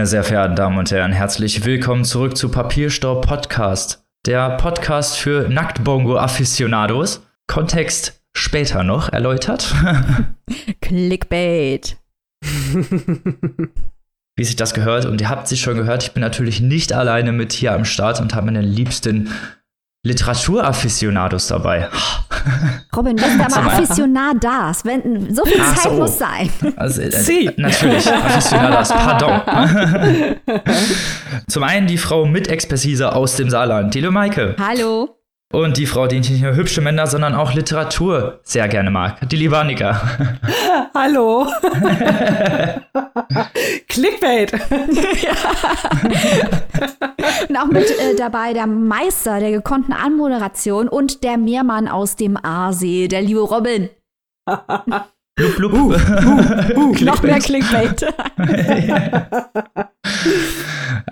Meine sehr verehrten Damen und Herren, herzlich willkommen zurück zu Papierstaub Podcast, der Podcast für Nacktbongo-Afficionados. Kontext später noch erläutert. Clickbait. Wie sich das gehört, und ihr habt sich schon gehört, ich bin natürlich nicht alleine mit hier am Start und habe meine liebsten Literaturafficionados dabei. Robin, wenn da mal Afficionadas, wenn so viel Ach Zeit so. muss sein. Also, äh, natürlich, Afficionadas, pardon. Zum einen die Frau mit Expertise aus dem Saarland, die Maike. Hallo. Und die Frau, die nicht nur hübsche Männer, sondern auch Literatur sehr gerne mag, die liebe Annika. Hallo. Clickbait. Und auch mit äh, dabei der Meister der gekonnten Anmoderation und der Meermann aus dem Aasee, der liebe Robin. Blub, blub. Noch mehr Clickbait.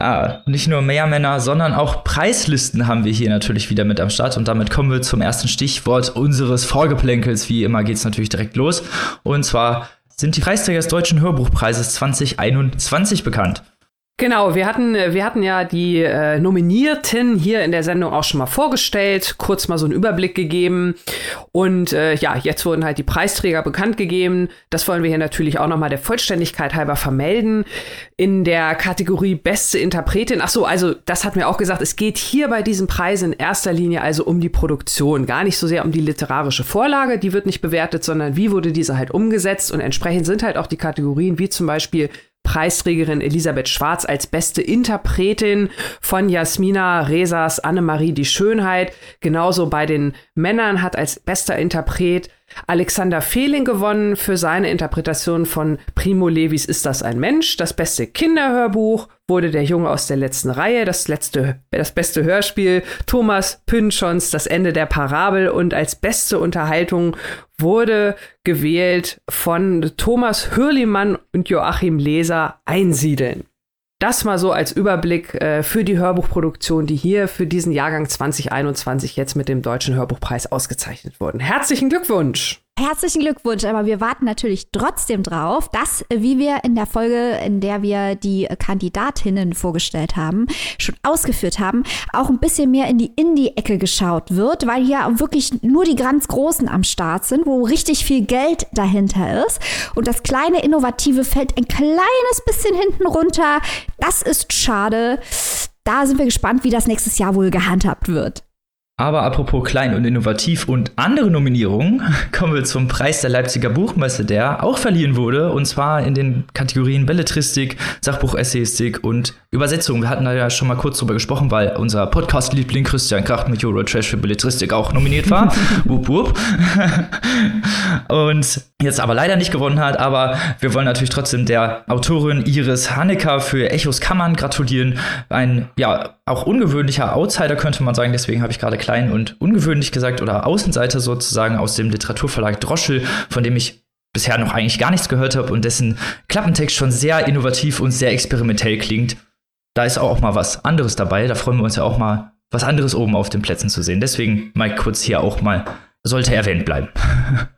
Ah, nicht nur mehr Männer, sondern auch Preislisten haben wir hier natürlich wieder mit am Start. Und damit kommen wir zum ersten Stichwort unseres Vorgeplänkels. Wie immer geht es natürlich direkt los. Und zwar sind die Preisträger des Deutschen Hörbuchpreises 2021 bekannt. Genau, wir hatten, wir hatten ja die äh, Nominierten hier in der Sendung auch schon mal vorgestellt, kurz mal so einen Überblick gegeben. Und äh, ja, jetzt wurden halt die Preisträger bekannt gegeben. Das wollen wir hier natürlich auch noch mal der Vollständigkeit halber vermelden. In der Kategorie Beste Interpretin. Ach so, also das hat mir auch gesagt, es geht hier bei diesem Preis in erster Linie also um die Produktion, gar nicht so sehr um die literarische Vorlage, die wird nicht bewertet, sondern wie wurde diese halt umgesetzt. Und entsprechend sind halt auch die Kategorien wie zum Beispiel Preisträgerin Elisabeth Schwarz als beste Interpretin von Jasmina Resas Annemarie die Schönheit. Genauso bei den Männern hat als bester Interpret Alexander Fehling gewonnen für seine Interpretation von Primo Levis Ist das ein Mensch? Das beste Kinderhörbuch wurde der Junge aus der letzten Reihe, das letzte, das beste Hörspiel Thomas Pynchons Das Ende der Parabel und als beste Unterhaltung wurde gewählt von Thomas Hürlimann und Joachim Leser Einsiedeln. Das mal so als Überblick äh, für die Hörbuchproduktion, die hier für diesen Jahrgang 2021 jetzt mit dem Deutschen Hörbuchpreis ausgezeichnet wurden. Herzlichen Glückwunsch! Herzlichen Glückwunsch, aber wir warten natürlich trotzdem drauf, dass, äh, wie wir in der Folge, in der wir die Kandidatinnen vorgestellt haben, schon ausgeführt haben, auch ein bisschen mehr in die Indie-Ecke geschaut wird, weil hier wirklich nur die ganz Großen am Start sind, wo richtig viel Geld dahinter ist. Und das kleine Innovative fällt ein kleines bisschen hinten runter. Das ist schade. Da sind wir gespannt, wie das nächstes Jahr wohl gehandhabt wird. Aber apropos klein und innovativ und andere Nominierungen, kommen wir zum Preis der Leipziger Buchmesse, der auch verliehen wurde, und zwar in den Kategorien Belletristik, Sachbuchessayistik und Übersetzung. Wir hatten da ja schon mal kurz drüber gesprochen, weil unser Podcast-Liebling Christian Kracht mit Eurotrash für Belletristik auch nominiert war. wup, wup. und jetzt aber leider nicht gewonnen hat, aber wir wollen natürlich trotzdem der Autorin Iris Hanecker für Echos Kammern gratulieren. Ein, ja, auch ungewöhnlicher Outsider könnte man sagen, deswegen habe ich gerade klein und ungewöhnlich gesagt oder Außenseiter sozusagen aus dem Literaturverlag Droschel, von dem ich bisher noch eigentlich gar nichts gehört habe und dessen Klappentext schon sehr innovativ und sehr experimentell klingt. Da ist auch mal was anderes dabei, da freuen wir uns ja auch mal, was anderes oben auf den Plätzen zu sehen. Deswegen mal kurz hier auch mal, sollte erwähnt bleiben.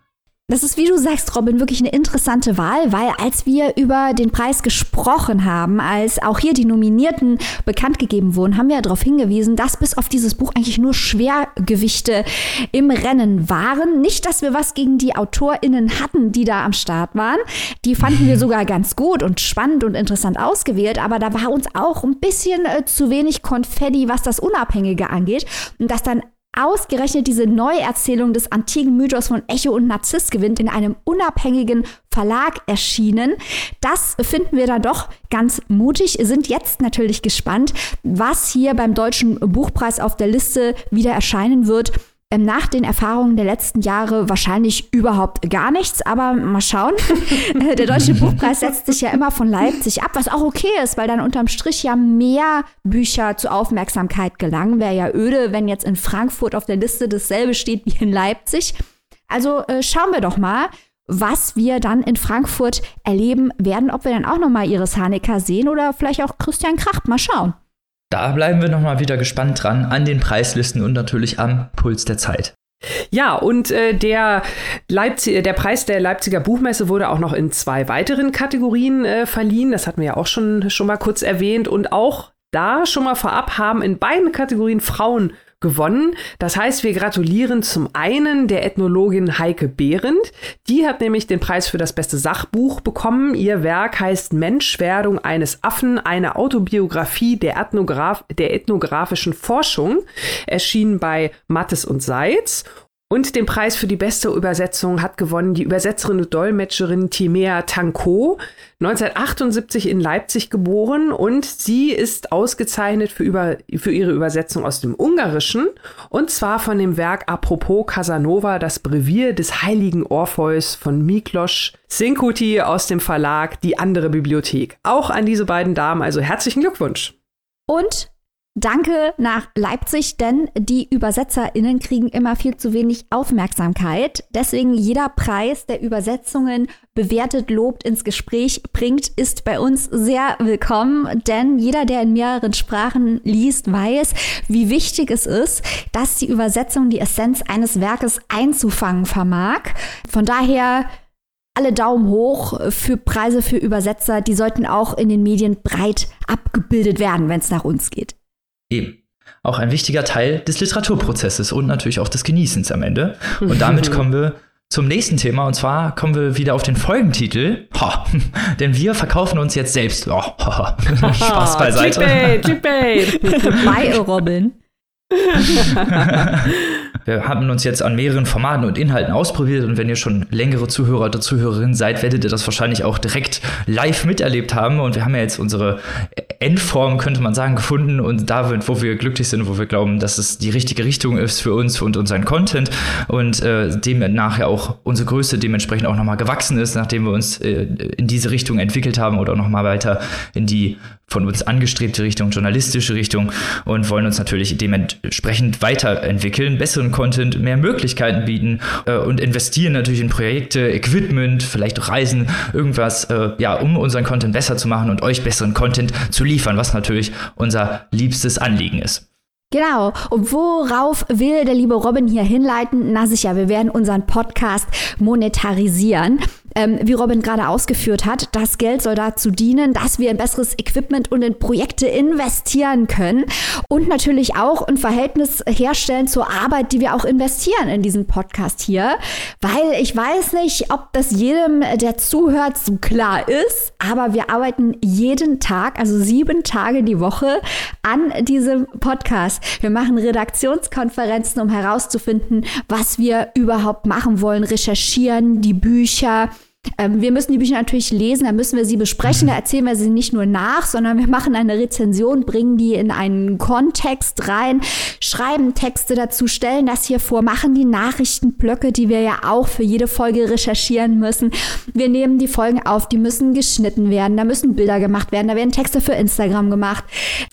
Das ist, wie du sagst, Robin, wirklich eine interessante Wahl, weil als wir über den Preis gesprochen haben, als auch hier die Nominierten bekannt gegeben wurden, haben wir ja darauf hingewiesen, dass bis auf dieses Buch eigentlich nur Schwergewichte im Rennen waren. Nicht, dass wir was gegen die AutorInnen hatten, die da am Start waren. Die fanden wir sogar ganz gut und spannend und interessant ausgewählt, aber da war uns auch ein bisschen äh, zu wenig Konfetti, was das Unabhängige angeht. Und dass dann ausgerechnet diese Neuerzählung des antiken Mythos von Echo und Narziss gewinnt, in einem unabhängigen Verlag erschienen. Das finden wir dann doch ganz mutig, sind jetzt natürlich gespannt, was hier beim Deutschen Buchpreis auf der Liste wieder erscheinen wird. Ähm, Nach den Erfahrungen der letzten Jahre wahrscheinlich überhaupt gar nichts, aber mal schauen. Äh, der Deutsche Buchpreis setzt sich ja immer von Leipzig ab, was auch okay ist, weil dann unterm Strich ja mehr Bücher zur Aufmerksamkeit gelangen. Wäre ja öde, wenn jetzt in Frankfurt auf der Liste dasselbe steht wie in Leipzig. Also äh, schauen wir doch mal, was wir dann in Frankfurt erleben werden, ob wir dann auch noch mal Iris Hanecker sehen oder vielleicht auch Christian Kracht. Mal schauen. Da bleiben wir nochmal wieder gespannt dran an den Preislisten und natürlich am Puls der Zeit. Ja, und äh, der, Leipzig, der Preis der Leipziger Buchmesse wurde auch noch in zwei weiteren Kategorien äh, verliehen. Das hatten wir ja auch schon, schon mal kurz erwähnt. Und auch da schon mal vorab haben in beiden Kategorien Frauen gewonnen. Das heißt, wir gratulieren zum einen der Ethnologin Heike Behrendt. Die hat nämlich den Preis für das beste Sachbuch bekommen. Ihr Werk heißt Menschwerdung eines Affen, eine Autobiografie der, Ethnograf der ethnografischen Forschung, erschienen bei Mattes und Seitz. Und den Preis für die beste Übersetzung hat gewonnen die Übersetzerin und Dolmetscherin Timea Tanko, 1978 in Leipzig geboren und sie ist ausgezeichnet für, über, für ihre Übersetzung aus dem Ungarischen und zwar von dem Werk Apropos Casanova, das Brevier des heiligen Orpheus von Miklos Sinkuti aus dem Verlag Die andere Bibliothek. Auch an diese beiden Damen also herzlichen Glückwunsch. Und Danke nach Leipzig, denn die ÜbersetzerInnen kriegen immer viel zu wenig Aufmerksamkeit. Deswegen jeder Preis, der Übersetzungen bewertet, lobt, ins Gespräch bringt, ist bei uns sehr willkommen. Denn jeder, der in mehreren Sprachen liest, weiß, wie wichtig es ist, dass die Übersetzung die Essenz eines Werkes einzufangen vermag. Von daher alle Daumen hoch für Preise für Übersetzer. Die sollten auch in den Medien breit abgebildet werden, wenn es nach uns geht. Eben. Auch ein wichtiger Teil des Literaturprozesses und natürlich auch des Genießens am Ende. Und damit kommen wir zum nächsten Thema und zwar kommen wir wieder auf den Folgentitel. Ha, denn wir verkaufen uns jetzt selbst. Oh, Spaß beiseite. Clickbait, Bei Robin. Wir haben uns jetzt an mehreren Formaten und Inhalten ausprobiert und wenn ihr schon längere Zuhörer oder Zuhörerinnen seid, werdet ihr das wahrscheinlich auch direkt live miterlebt haben. Und wir haben ja jetzt unsere Endform, könnte man sagen, gefunden und da, wo wir glücklich sind, wo wir glauben, dass es die richtige Richtung ist für uns und unseren Content und äh, demnach ja auch unsere Größe dementsprechend auch nochmal gewachsen ist, nachdem wir uns äh, in diese Richtung entwickelt haben oder nochmal weiter in die von uns angestrebte Richtung, journalistische Richtung und wollen uns natürlich dementsprechend weiterentwickeln, besseren Content, mehr Möglichkeiten bieten äh, und investieren natürlich in Projekte, Equipment, vielleicht Reisen, irgendwas, äh, ja, um unseren Content besser zu machen und euch besseren Content zu liefern, was natürlich unser liebstes Anliegen ist. Genau. Und worauf will der liebe Robin hier hinleiten? Na sicher, wir werden unseren Podcast monetarisieren ähm, wie Robin gerade ausgeführt hat, das Geld soll dazu dienen, dass wir in besseres Equipment und in Projekte investieren können und natürlich auch ein Verhältnis herstellen zur Arbeit, die wir auch investieren in diesen Podcast hier. Weil ich weiß nicht, ob das jedem, der zuhört, so klar ist, aber wir arbeiten jeden Tag, also sieben Tage die Woche an diesem Podcast. Wir machen Redaktionskonferenzen, um herauszufinden, was wir überhaupt machen wollen, recherchieren, die Bücher, ähm, wir müssen die Bücher natürlich lesen, da müssen wir sie besprechen, da erzählen wir sie nicht nur nach, sondern wir machen eine Rezension, bringen die in einen Kontext rein, schreiben Texte dazu, stellen das hier vor, machen die Nachrichtenblöcke, die wir ja auch für jede Folge recherchieren müssen. Wir nehmen die Folgen auf, die müssen geschnitten werden, da müssen Bilder gemacht werden, da werden Texte für Instagram gemacht,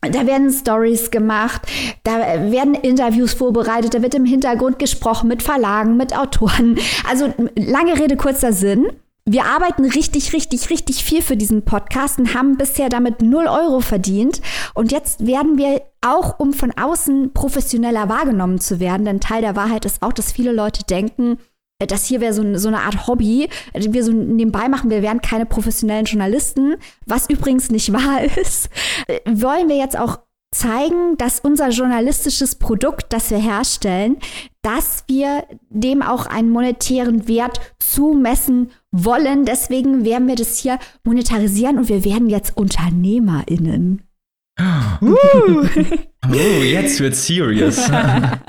da werden Stories gemacht, da werden Interviews vorbereitet, da wird im Hintergrund gesprochen mit Verlagen, mit Autoren. Also lange Rede, kurzer Sinn. Wir arbeiten richtig, richtig, richtig viel für diesen Podcast und haben bisher damit 0 Euro verdient. Und jetzt werden wir auch, um von außen professioneller wahrgenommen zu werden, denn Teil der Wahrheit ist auch, dass viele Leute denken, äh, das hier wäre so, so, eine Art Hobby, die wir so nebenbei machen. Wir wären keine professionellen Journalisten, was übrigens nicht wahr ist. Äh, wollen wir jetzt auch zeigen, dass unser journalistisches Produkt, das wir herstellen, dass wir dem auch einen monetären Wert zumessen wollen. Deswegen werden wir das hier monetarisieren und wir werden jetzt UnternehmerInnen. Uh. Oh, jetzt wird serious.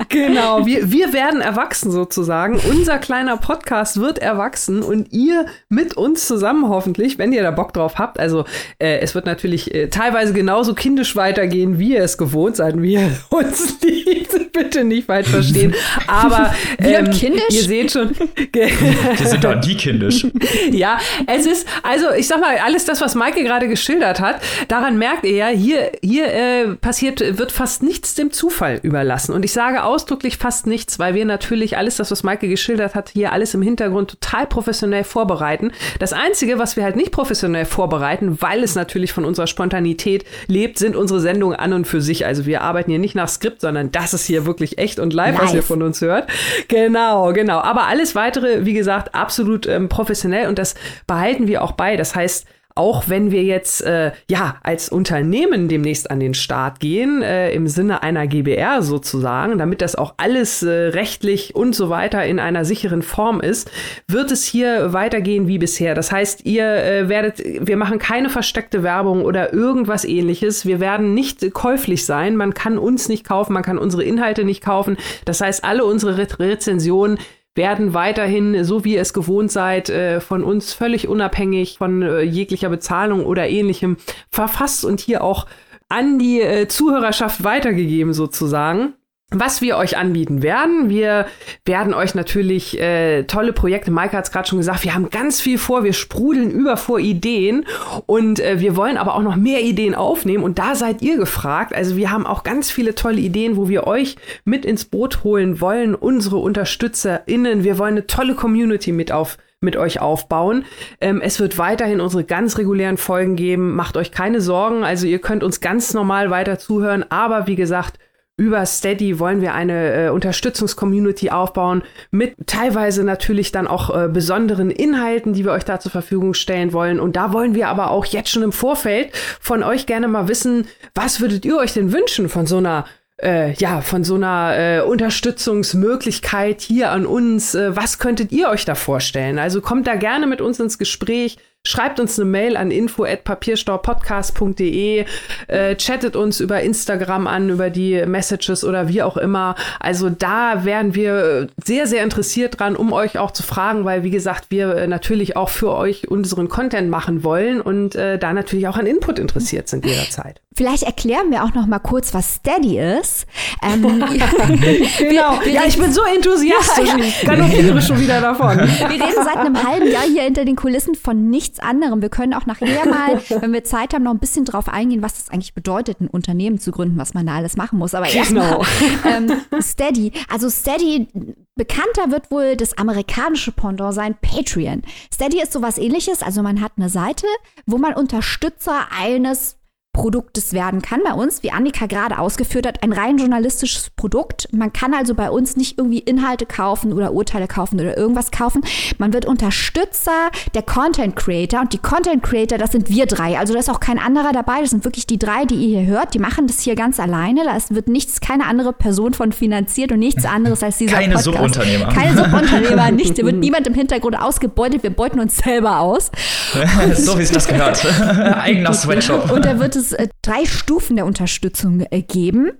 genau, wir, wir werden erwachsen sozusagen. Unser kleiner Podcast wird erwachsen und ihr mit uns zusammen hoffentlich, wenn ihr da Bock drauf habt. Also äh, es wird natürlich äh, teilweise genauso kindisch weitergehen, wie ihr es gewohnt seid, wie ihr uns liebt. Bitte nicht falsch verstehen. Aber ähm, kindisch? ihr seht schon. wir sind doch die kindisch. ja, es ist, also ich sag mal, alles das, was Maike gerade geschildert hat, daran merkt ihr ja, hier, hier äh, passiert, wird fast nichts dem Zufall überlassen. Und ich sage ausdrücklich fast nichts, weil wir natürlich alles das, was Maike geschildert hat, hier alles im Hintergrund total professionell vorbereiten. Das Einzige, was wir halt nicht professionell vorbereiten, weil es natürlich von unserer Spontanität lebt, sind unsere Sendungen an und für sich. Also wir arbeiten hier nicht nach Skript, sondern das ist hier wirklich echt und live, live. was ihr von uns hört. Genau, genau. Aber alles weitere, wie gesagt, absolut ähm, professionell und das behalten wir auch bei. Das heißt, auch wenn wir jetzt äh, ja als Unternehmen demnächst an den Start gehen, äh, im Sinne einer GBR sozusagen, damit das auch alles äh, rechtlich und so weiter in einer sicheren Form ist, wird es hier weitergehen wie bisher. Das heißt, ihr äh, werdet, wir machen keine versteckte Werbung oder irgendwas ähnliches. Wir werden nicht käuflich sein. Man kann uns nicht kaufen, man kann unsere Inhalte nicht kaufen. Das heißt, alle unsere Re Rezensionen werden weiterhin, so wie ihr es gewohnt seid, äh, von uns völlig unabhängig von äh, jeglicher Bezahlung oder ähnlichem verfasst und hier auch an die äh, Zuhörerschaft weitergegeben sozusagen was wir euch anbieten werden. Wir werden euch natürlich äh, tolle Projekte, Maike hat es gerade schon gesagt, wir haben ganz viel vor, wir sprudeln über vor Ideen und äh, wir wollen aber auch noch mehr Ideen aufnehmen und da seid ihr gefragt. Also wir haben auch ganz viele tolle Ideen, wo wir euch mit ins Boot holen wollen, unsere UnterstützerInnen. Wir wollen eine tolle Community mit auf mit euch aufbauen. Ähm, es wird weiterhin unsere ganz regulären Folgen geben. Macht euch keine Sorgen. Also ihr könnt uns ganz normal weiter zuhören. Aber wie gesagt, über Steady wollen wir eine äh, Unterstützungscommunity aufbauen mit teilweise natürlich dann auch äh, besonderen Inhalten, die wir euch da zur Verfügung stellen wollen. Und da wollen wir aber auch jetzt schon im Vorfeld von euch gerne mal wissen, was würdet ihr euch denn wünschen von so einer äh, ja, von so einer äh, Unterstützungsmöglichkeit hier an uns. Äh, was könntet ihr euch da vorstellen? Also kommt da gerne mit uns ins Gespräch. Schreibt uns eine Mail an info@papierstaupodcast.de, äh, chattet uns über Instagram an, über die Messages oder wie auch immer. Also da wären wir sehr, sehr interessiert dran, um euch auch zu fragen, weil wie gesagt, wir äh, natürlich auch für euch unseren Content machen wollen und äh, da natürlich auch an Input interessiert sind jederzeit. Vielleicht erklären wir auch noch mal kurz, was Steady ist. Ähm, genau. Wir, ja, ich bin so enthusiastisch. Ja, ja. Ich galoppiere schon wieder davon. Wir reden seit einem halben Jahr hier hinter den Kulissen von nichts anderem. Wir können auch nachher mal, wenn wir Zeit haben, noch ein bisschen drauf eingehen, was es eigentlich bedeutet, ein Unternehmen zu gründen, was man da alles machen muss. Aber erstmal genau. ähm, Steady. Also Steady Bekannter wird wohl das amerikanische Pendant sein, Patreon. Steady ist sowas ähnliches, also man hat eine Seite, wo man Unterstützer eines Produktes werden kann bei uns, wie Annika gerade ausgeführt hat, ein rein journalistisches Produkt. Man kann also bei uns nicht irgendwie Inhalte kaufen oder Urteile kaufen oder irgendwas kaufen. Man wird Unterstützer der Content Creator und die Content Creator, das sind wir drei. Also da ist auch kein anderer dabei. Das sind wirklich die drei, die ihr hier hört. Die machen das hier ganz alleine. Da wird nichts, keine andere Person von finanziert und nichts anderes als dieser keine Podcast. Subunternehmer. Keine Subunternehmer, nicht. Da wird niemand im Hintergrund ausgebeutet. Wir beuten uns selber aus. so wie es das gehört. Eigener Sweatshop. Und da wird es äh, drei Stufen der Unterstützung äh, geben.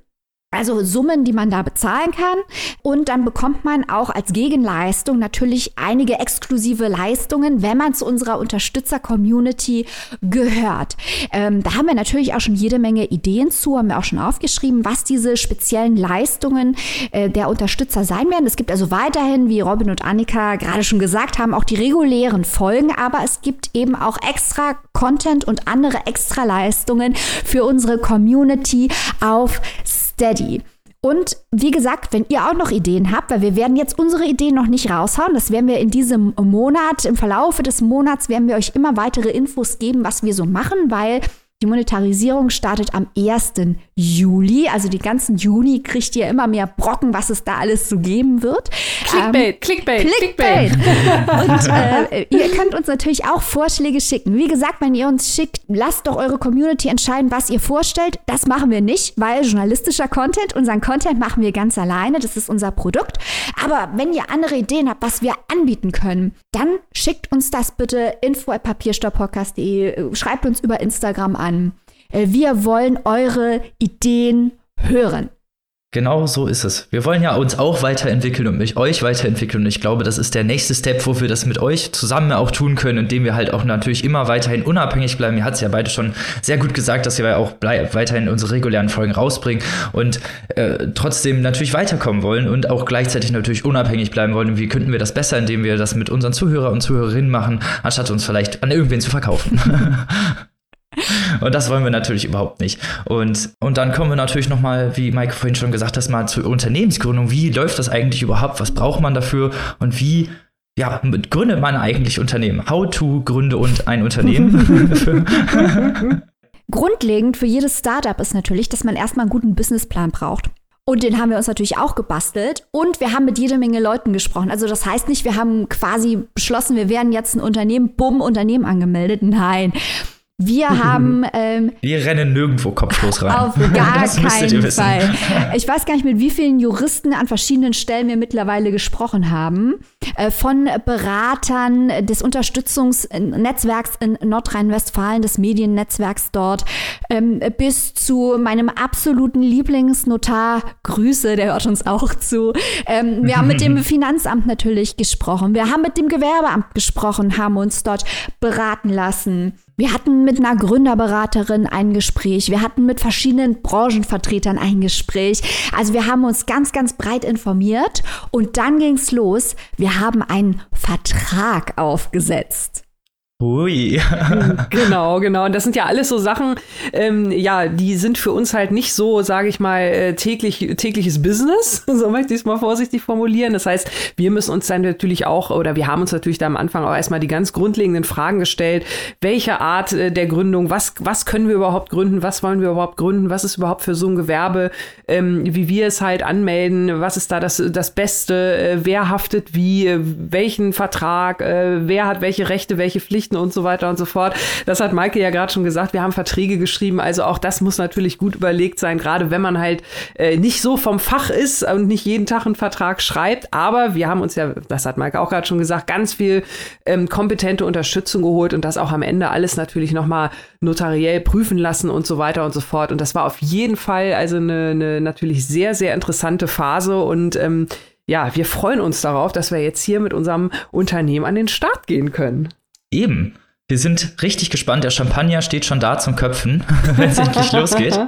Also Summen, die man da bezahlen kann. Und dann bekommt man auch als Gegenleistung natürlich einige exklusive Leistungen, wenn man zu unserer Unterstützer-Community gehört. Ähm, da haben wir natürlich auch schon jede Menge Ideen zu, haben wir auch schon aufgeschrieben, was diese speziellen Leistungen äh, der Unterstützer sein werden. Es gibt also weiterhin, wie Robin und Annika gerade schon gesagt haben, auch die regulären Folgen, aber es gibt eben auch extra Content und andere extra Leistungen für unsere Community auf Steady. Und wie gesagt, wenn ihr auch noch Ideen habt, weil wir werden jetzt unsere Ideen noch nicht raushauen, das werden wir in diesem Monat, im Verlaufe des Monats werden wir euch immer weitere Infos geben, was wir so machen, weil die Monetarisierung startet am 1. Juli. Also die ganzen Juni kriegt ihr immer mehr Brocken, was es da alles so geben wird. Clickbait, ähm, Clickbait, Clickbait. Clickbait. Und äh, ihr könnt uns natürlich auch Vorschläge schicken. Wie gesagt, wenn ihr uns schickt, lasst doch eure Community entscheiden, was ihr vorstellt. Das machen wir nicht, weil journalistischer Content, unseren Content machen wir ganz alleine. Das ist unser Produkt. Aber wenn ihr andere Ideen habt, was wir anbieten können, dann schickt uns das bitte info at papierstopppodcast.de, schreibt uns über Instagram an an. Äh, wir wollen eure Ideen hören. Genau so ist es. Wir wollen ja uns auch weiterentwickeln und mit euch weiterentwickeln. Und ich glaube, das ist der nächste Step, wo wir das mit euch zusammen auch tun können, indem wir halt auch natürlich immer weiterhin unabhängig bleiben. Ihr hat es ja beide schon sehr gut gesagt, dass wir auch weiterhin unsere regulären Folgen rausbringen und äh, trotzdem natürlich weiterkommen wollen und auch gleichzeitig natürlich unabhängig bleiben wollen. Wie könnten wir das besser, indem wir das mit unseren Zuhörer und Zuhörerinnen machen, anstatt uns vielleicht an irgendwen zu verkaufen? Und das wollen wir natürlich überhaupt nicht. Und, und dann kommen wir natürlich nochmal, wie Mike vorhin schon gesagt hat, mal zur Unternehmensgründung. Wie läuft das eigentlich überhaupt? Was braucht man dafür? Und wie ja, gründet man eigentlich Unternehmen? How to gründe und ein Unternehmen? Grundlegend für jedes Startup ist natürlich, dass man erstmal einen guten Businessplan braucht. Und den haben wir uns natürlich auch gebastelt. Und wir haben mit jede Menge Leuten gesprochen. Also das heißt nicht, wir haben quasi beschlossen, wir werden jetzt ein Unternehmen, bumm, Unternehmen angemeldet. Nein. Wir haben. Ähm, wir rennen nirgendwo kopflos rein. Auf gar keinen Fall. Ich weiß gar nicht, mit wie vielen Juristen an verschiedenen Stellen wir mittlerweile gesprochen haben. Äh, von Beratern des Unterstützungsnetzwerks in Nordrhein-Westfalen, des Mediennetzwerks dort, ähm, bis zu meinem absoluten Lieblingsnotar. Grüße, der hört uns auch zu. Ähm, wir haben mit dem Finanzamt natürlich gesprochen. Wir haben mit dem Gewerbeamt gesprochen, haben uns dort beraten lassen. Wir hatten mit einer Gründerberaterin ein Gespräch. Wir hatten mit verschiedenen Branchenvertretern ein Gespräch. Also wir haben uns ganz, ganz breit informiert und dann ging's los. Wir haben einen Vertrag aufgesetzt. Ui. genau, genau. Und das sind ja alles so Sachen, ähm, ja, die sind für uns halt nicht so, sage ich mal, äh, täglich, tägliches Business, so möchte ich es mal vorsichtig formulieren. Das heißt, wir müssen uns dann natürlich auch, oder wir haben uns natürlich da am Anfang auch erstmal die ganz grundlegenden Fragen gestellt. Welche Art äh, der Gründung, was, was können wir überhaupt gründen, was wollen wir überhaupt gründen, was ist überhaupt für so ein Gewerbe, ähm, wie wir es halt anmelden, was ist da das, das Beste, äh, wer haftet wie, äh, welchen Vertrag, äh, wer hat welche Rechte, welche Pflichten Pflichten und so weiter und so fort. Das hat Maike ja gerade schon gesagt, wir haben Verträge geschrieben, also auch das muss natürlich gut überlegt sein, gerade wenn man halt äh, nicht so vom Fach ist und nicht jeden Tag einen Vertrag schreibt, aber wir haben uns ja, das hat Maike auch gerade schon gesagt, ganz viel ähm, kompetente Unterstützung geholt und das auch am Ende alles natürlich nochmal notariell prüfen lassen und so weiter und so fort. Und das war auf jeden Fall also eine, eine natürlich sehr, sehr interessante Phase und ähm, ja, wir freuen uns darauf, dass wir jetzt hier mit unserem Unternehmen an den Start gehen können. Eben. Wir sind richtig gespannt. Der Champagner steht schon da zum Köpfen, wenn es endlich losgeht.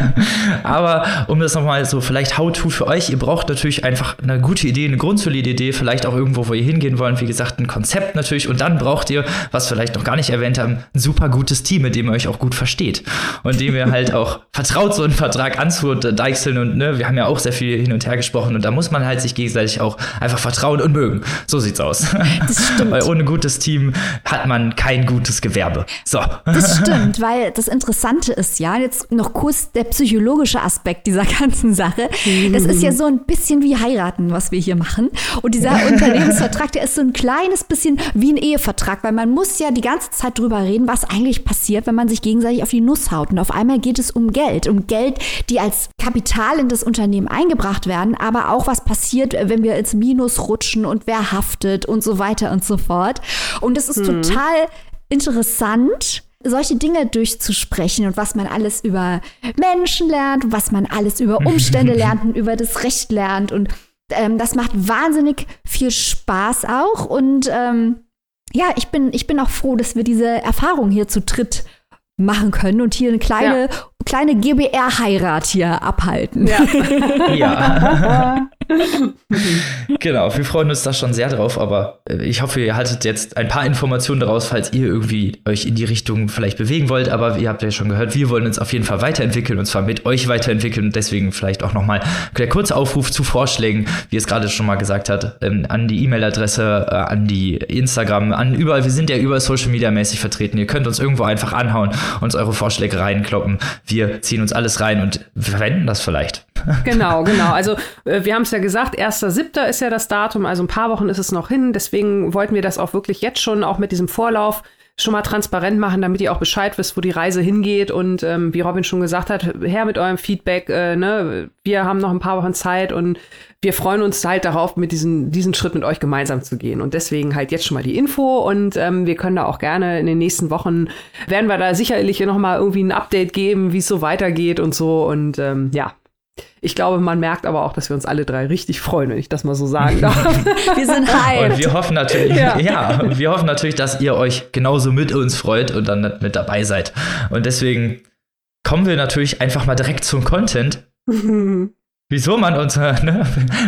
Aber um das nochmal so vielleicht How-To für euch, ihr braucht natürlich einfach eine gute Idee, eine grundsolide Idee, vielleicht auch irgendwo, wo ihr hingehen wollt. Wie gesagt, ein Konzept natürlich. Und dann braucht ihr, was vielleicht noch gar nicht erwähnt haben, ein super gutes Team, mit dem ihr euch auch gut versteht. Und dem ihr halt auch vertraut, so einen Vertrag anzudeichseln. Und ne, wir haben ja auch sehr viel hin und her gesprochen. Und da muss man halt sich gegenseitig auch einfach vertrauen und mögen. So sieht's aus. Weil ohne gutes Team hat man kein kein gutes Gewerbe. So. Das stimmt, weil das Interessante ist ja, jetzt noch kurz der psychologische Aspekt dieser ganzen Sache. Das ist ja so ein bisschen wie heiraten, was wir hier machen. Und dieser Unternehmensvertrag, der ist so ein kleines bisschen wie ein Ehevertrag, weil man muss ja die ganze Zeit drüber reden, was eigentlich passiert, wenn man sich gegenseitig auf die Nuss haut. Und auf einmal geht es um Geld, um Geld, die als Kapital in das Unternehmen eingebracht werden, aber auch was passiert, wenn wir ins Minus rutschen und wer haftet und so weiter und so fort. Und es ist hm. total interessant, solche Dinge durchzusprechen und was man alles über Menschen lernt, was man alles über Umstände lernt und über das Recht lernt. Und ähm, das macht wahnsinnig viel Spaß auch. Und ähm, ja, ich bin, ich bin auch froh, dass wir diese Erfahrung hier zu dritt machen können und hier eine kleine, ja. Kleine GBR-Heirat hier abhalten. Ja. ja. genau, wir freuen uns da schon sehr drauf, aber äh, ich hoffe, ihr haltet jetzt ein paar Informationen daraus, falls ihr irgendwie euch in die Richtung vielleicht bewegen wollt. Aber ihr habt ja schon gehört, wir wollen uns auf jeden Fall weiterentwickeln und zwar mit euch weiterentwickeln und deswegen vielleicht auch nochmal der kurze Aufruf zu Vorschlägen, wie es gerade schon mal gesagt hat, ähm, an die E-Mail-Adresse, äh, an die Instagram, an überall. Wir sind ja überall Social Media mäßig vertreten. Ihr könnt uns irgendwo einfach anhauen, uns eure Vorschläge reinkloppen. Wir ziehen uns alles rein und verwenden das vielleicht. Genau, genau. Also äh, wir haben es ja gesagt, 1.7. ist ja das Datum, also ein paar Wochen ist es noch hin. Deswegen wollten wir das auch wirklich jetzt schon, auch mit diesem Vorlauf, schon mal transparent machen, damit ihr auch Bescheid wisst, wo die Reise hingeht. Und ähm, wie Robin schon gesagt hat, her mit eurem Feedback. Äh, ne? Wir haben noch ein paar Wochen Zeit und wir freuen uns halt darauf, mit diesen, diesen Schritt mit euch gemeinsam zu gehen. Und deswegen halt jetzt schon mal die Info und ähm, wir können da auch gerne in den nächsten Wochen, werden wir da sicherlich noch mal irgendwie ein Update geben, wie es so weitergeht und so. Und ähm, ja, ich glaube, man merkt aber auch, dass wir uns alle drei richtig freuen, wenn ich das mal so sagen darf. wir sind hyped. Und wir hoffen natürlich, ja. ja, wir hoffen natürlich, dass ihr euch genauso mit uns freut und dann mit dabei seid. Und deswegen kommen wir natürlich einfach mal direkt zum Content. wieso man unser, ne,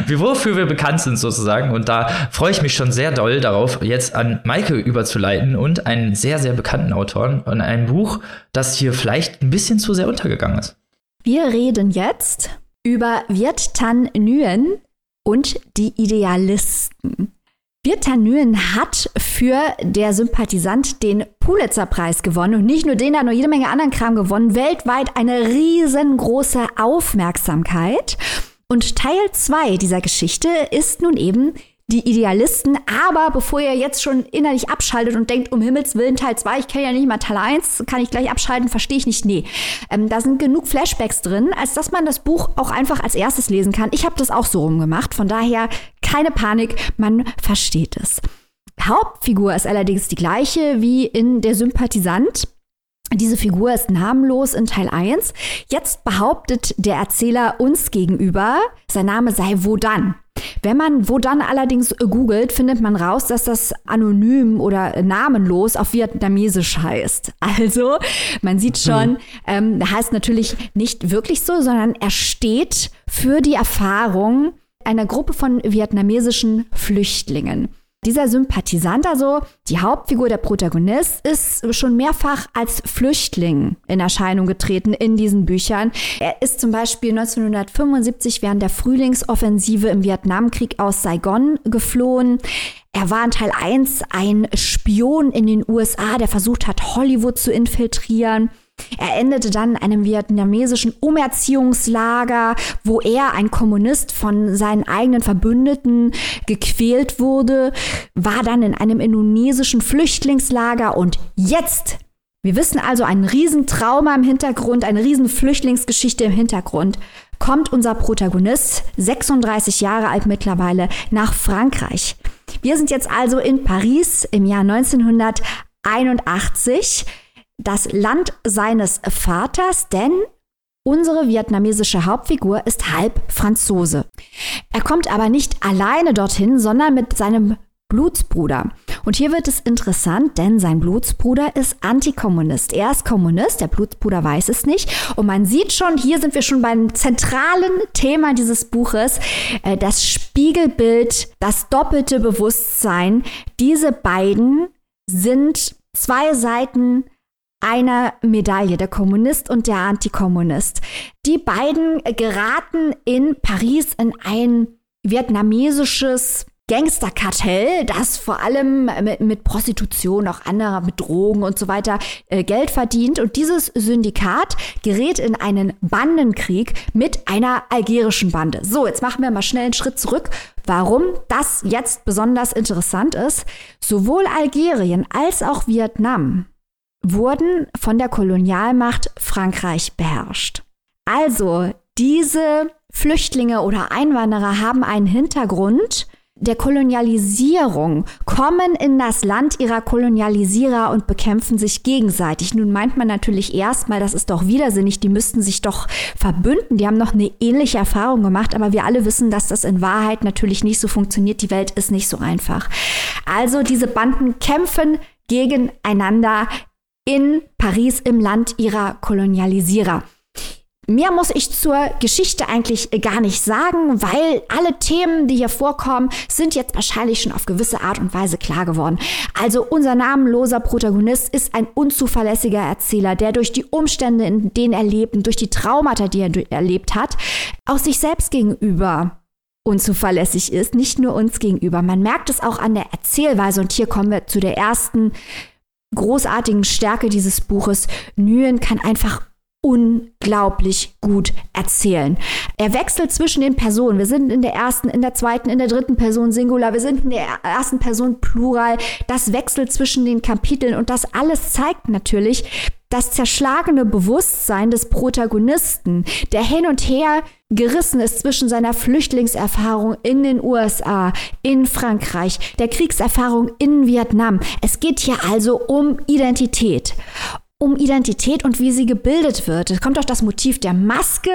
wofür wir bekannt sind sozusagen. Und da freue ich mich schon sehr doll darauf, jetzt an Maike überzuleiten und einen sehr, sehr bekannten Autoren und ein Buch, das hier vielleicht ein bisschen zu sehr untergegangen ist. Wir reden jetzt über Viet Tan Nguyen und die Idealisten. Viet Tan Nguyen hat für Der Sympathisant den Pulitzer-Preis gewonnen und nicht nur den, er hat noch jede Menge anderen Kram gewonnen. Weltweit eine riesengroße Aufmerksamkeit. Und Teil 2 dieser Geschichte ist nun eben die Idealisten. Aber bevor ihr jetzt schon innerlich abschaltet und denkt, um Himmels Willen Teil 2, ich kenne ja nicht mal Teil 1, kann ich gleich abschalten, verstehe ich nicht. Nee, ähm, da sind genug Flashbacks drin, als dass man das Buch auch einfach als erstes lesen kann. Ich habe das auch so rumgemacht. Von daher keine Panik, man versteht es. Hauptfigur ist allerdings die gleiche wie in Der Sympathisant. Diese Figur ist namenlos in Teil 1. Jetzt behauptet der Erzähler uns gegenüber, sein Name sei Wodan. Wenn man wo dann allerdings googelt, findet man raus, dass das anonym oder namenlos auf Vietnamesisch heißt. Also, man sieht schon, mhm. ähm, heißt natürlich nicht wirklich so, sondern er steht für die Erfahrung einer Gruppe von vietnamesischen Flüchtlingen. Dieser Sympathisant, also die Hauptfigur, der Protagonist, ist schon mehrfach als Flüchtling in Erscheinung getreten in diesen Büchern. Er ist zum Beispiel 1975 während der Frühlingsoffensive im Vietnamkrieg aus Saigon geflohen. Er war in Teil 1 ein Spion in den USA, der versucht hat, Hollywood zu infiltrieren. Er endete dann in einem vietnamesischen Umerziehungslager, wo er, ein Kommunist, von seinen eigenen Verbündeten gequält wurde, war dann in einem indonesischen Flüchtlingslager und jetzt, wir wissen also ein Riesentrauma im Hintergrund, eine Riesenflüchtlingsgeschichte im Hintergrund, kommt unser Protagonist, 36 Jahre alt mittlerweile, nach Frankreich. Wir sind jetzt also in Paris im Jahr 1981 das Land seines Vaters, denn unsere vietnamesische Hauptfigur ist halb Franzose. Er kommt aber nicht alleine dorthin, sondern mit seinem Blutsbruder. Und hier wird es interessant, denn sein Blutsbruder ist Antikommunist. Er ist Kommunist, der Blutsbruder weiß es nicht. Und man sieht schon, hier sind wir schon beim zentralen Thema dieses Buches, äh, das Spiegelbild, das doppelte Bewusstsein. Diese beiden sind zwei Seiten einer Medaille, der Kommunist und der Antikommunist. Die beiden geraten in Paris in ein vietnamesisches Gangsterkartell, das vor allem mit, mit, Prostitution, auch anderer, mit Drogen und so weiter äh, Geld verdient. Und dieses Syndikat gerät in einen Bandenkrieg mit einer algerischen Bande. So, jetzt machen wir mal schnell einen Schritt zurück. Warum das jetzt besonders interessant ist, sowohl Algerien als auch Vietnam wurden von der Kolonialmacht Frankreich beherrscht. Also diese Flüchtlinge oder Einwanderer haben einen Hintergrund der Kolonialisierung, kommen in das Land ihrer Kolonialisierer und bekämpfen sich gegenseitig. Nun meint man natürlich erstmal, das ist doch widersinnig, die müssten sich doch verbünden, die haben noch eine ähnliche Erfahrung gemacht, aber wir alle wissen, dass das in Wahrheit natürlich nicht so funktioniert, die Welt ist nicht so einfach. Also diese Banden kämpfen gegeneinander in Paris im Land ihrer Kolonialisierer. Mehr muss ich zur Geschichte eigentlich gar nicht sagen, weil alle Themen, die hier vorkommen, sind jetzt wahrscheinlich schon auf gewisse Art und Weise klar geworden. Also unser namenloser Protagonist ist ein unzuverlässiger Erzähler, der durch die Umstände, in denen er lebt durch die Traumata, die er erlebt hat, auch sich selbst gegenüber unzuverlässig ist, nicht nur uns gegenüber. Man merkt es auch an der Erzählweise und hier kommen wir zu der ersten großartigen Stärke dieses Buches. Nguyen kann einfach unglaublich gut erzählen. Er wechselt zwischen den Personen. Wir sind in der ersten, in der zweiten, in der dritten Person Singular. Wir sind in der ersten Person Plural. Das wechselt zwischen den Kapiteln und das alles zeigt natürlich das zerschlagene Bewusstsein des Protagonisten, der hin und her gerissen ist zwischen seiner Flüchtlingserfahrung in den USA, in Frankreich, der Kriegserfahrung in Vietnam. Es geht hier also um Identität um Identität und wie sie gebildet wird. Es kommt auch das Motiv der Maske,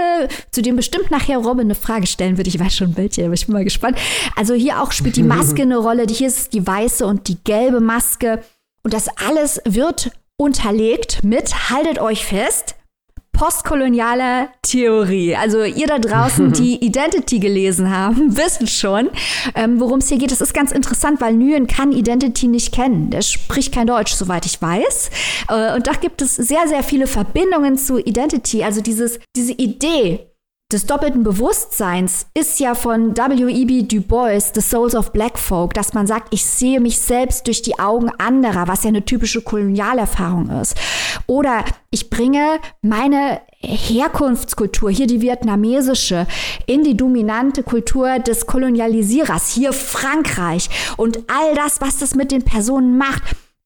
zu dem bestimmt nachher Robin eine Frage stellen wird. Ich weiß schon welche, aber ich bin mal gespannt. Also hier auch spielt die Maske eine Rolle. Hier ist die weiße und die gelbe Maske. Und das alles wird unterlegt mit, haltet euch fest, postkoloniale Theorie. Also ihr da draußen, die Identity gelesen haben, wissen schon, ähm, worum es hier geht. Das ist ganz interessant, weil Nguyen kann Identity nicht kennen. Der spricht kein Deutsch, soweit ich weiß. Äh, und da gibt es sehr, sehr viele Verbindungen zu Identity. Also dieses, diese Idee, des doppelten Bewusstseins ist ja von W.E.B. Du Bois, The Souls of Black Folk, dass man sagt, ich sehe mich selbst durch die Augen anderer, was ja eine typische Kolonialerfahrung ist. Oder ich bringe meine Herkunftskultur, hier die vietnamesische, in die dominante Kultur des Kolonialisierers, hier Frankreich und all das, was das mit den Personen macht.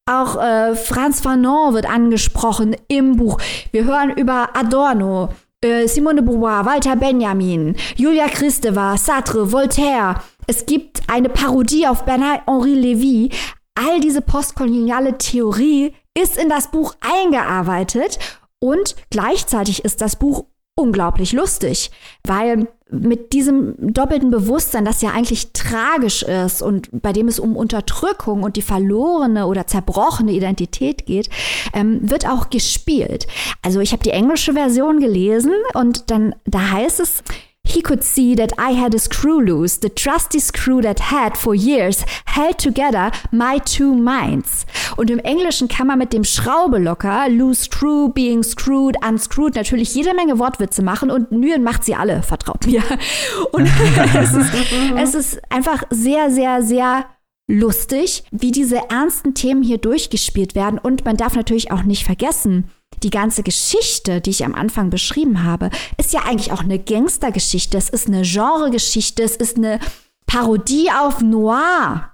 Auch äh, Franz Fanon wird angesprochen im Buch. Wir hören über Adorno, äh, Simone de Beauvoir, Walter Benjamin, Julia Kristeva, Sartre, Voltaire. Es gibt eine Parodie auf Bernard-Henri Lévy. All diese postkoloniale Theorie ist in das Buch eingearbeitet und gleichzeitig ist das Buch unglaublich lustig, weil mit diesem doppelten Bewusstsein, das ja eigentlich tragisch ist und bei dem es um Unterdrückung und die verlorene oder zerbrochene Identität geht, ähm, wird auch gespielt. Also ich habe die englische Version gelesen und dann da heißt es, He could see that I had a screw loose, the trusty screw that had for years held together my two minds. Und im Englischen kann man mit dem Schraubelocker, loose screw, being screwed, unscrewed, natürlich jede Menge Wortwitze machen und Nguyen macht sie alle, vertraut mir. Und es, ist, es ist einfach sehr, sehr, sehr lustig, wie diese ernsten Themen hier durchgespielt werden. Und man darf natürlich auch nicht vergessen, die ganze Geschichte, die ich am Anfang beschrieben habe, ist ja eigentlich auch eine Gangstergeschichte. Es ist eine Genregeschichte. Es ist eine Parodie auf Noir.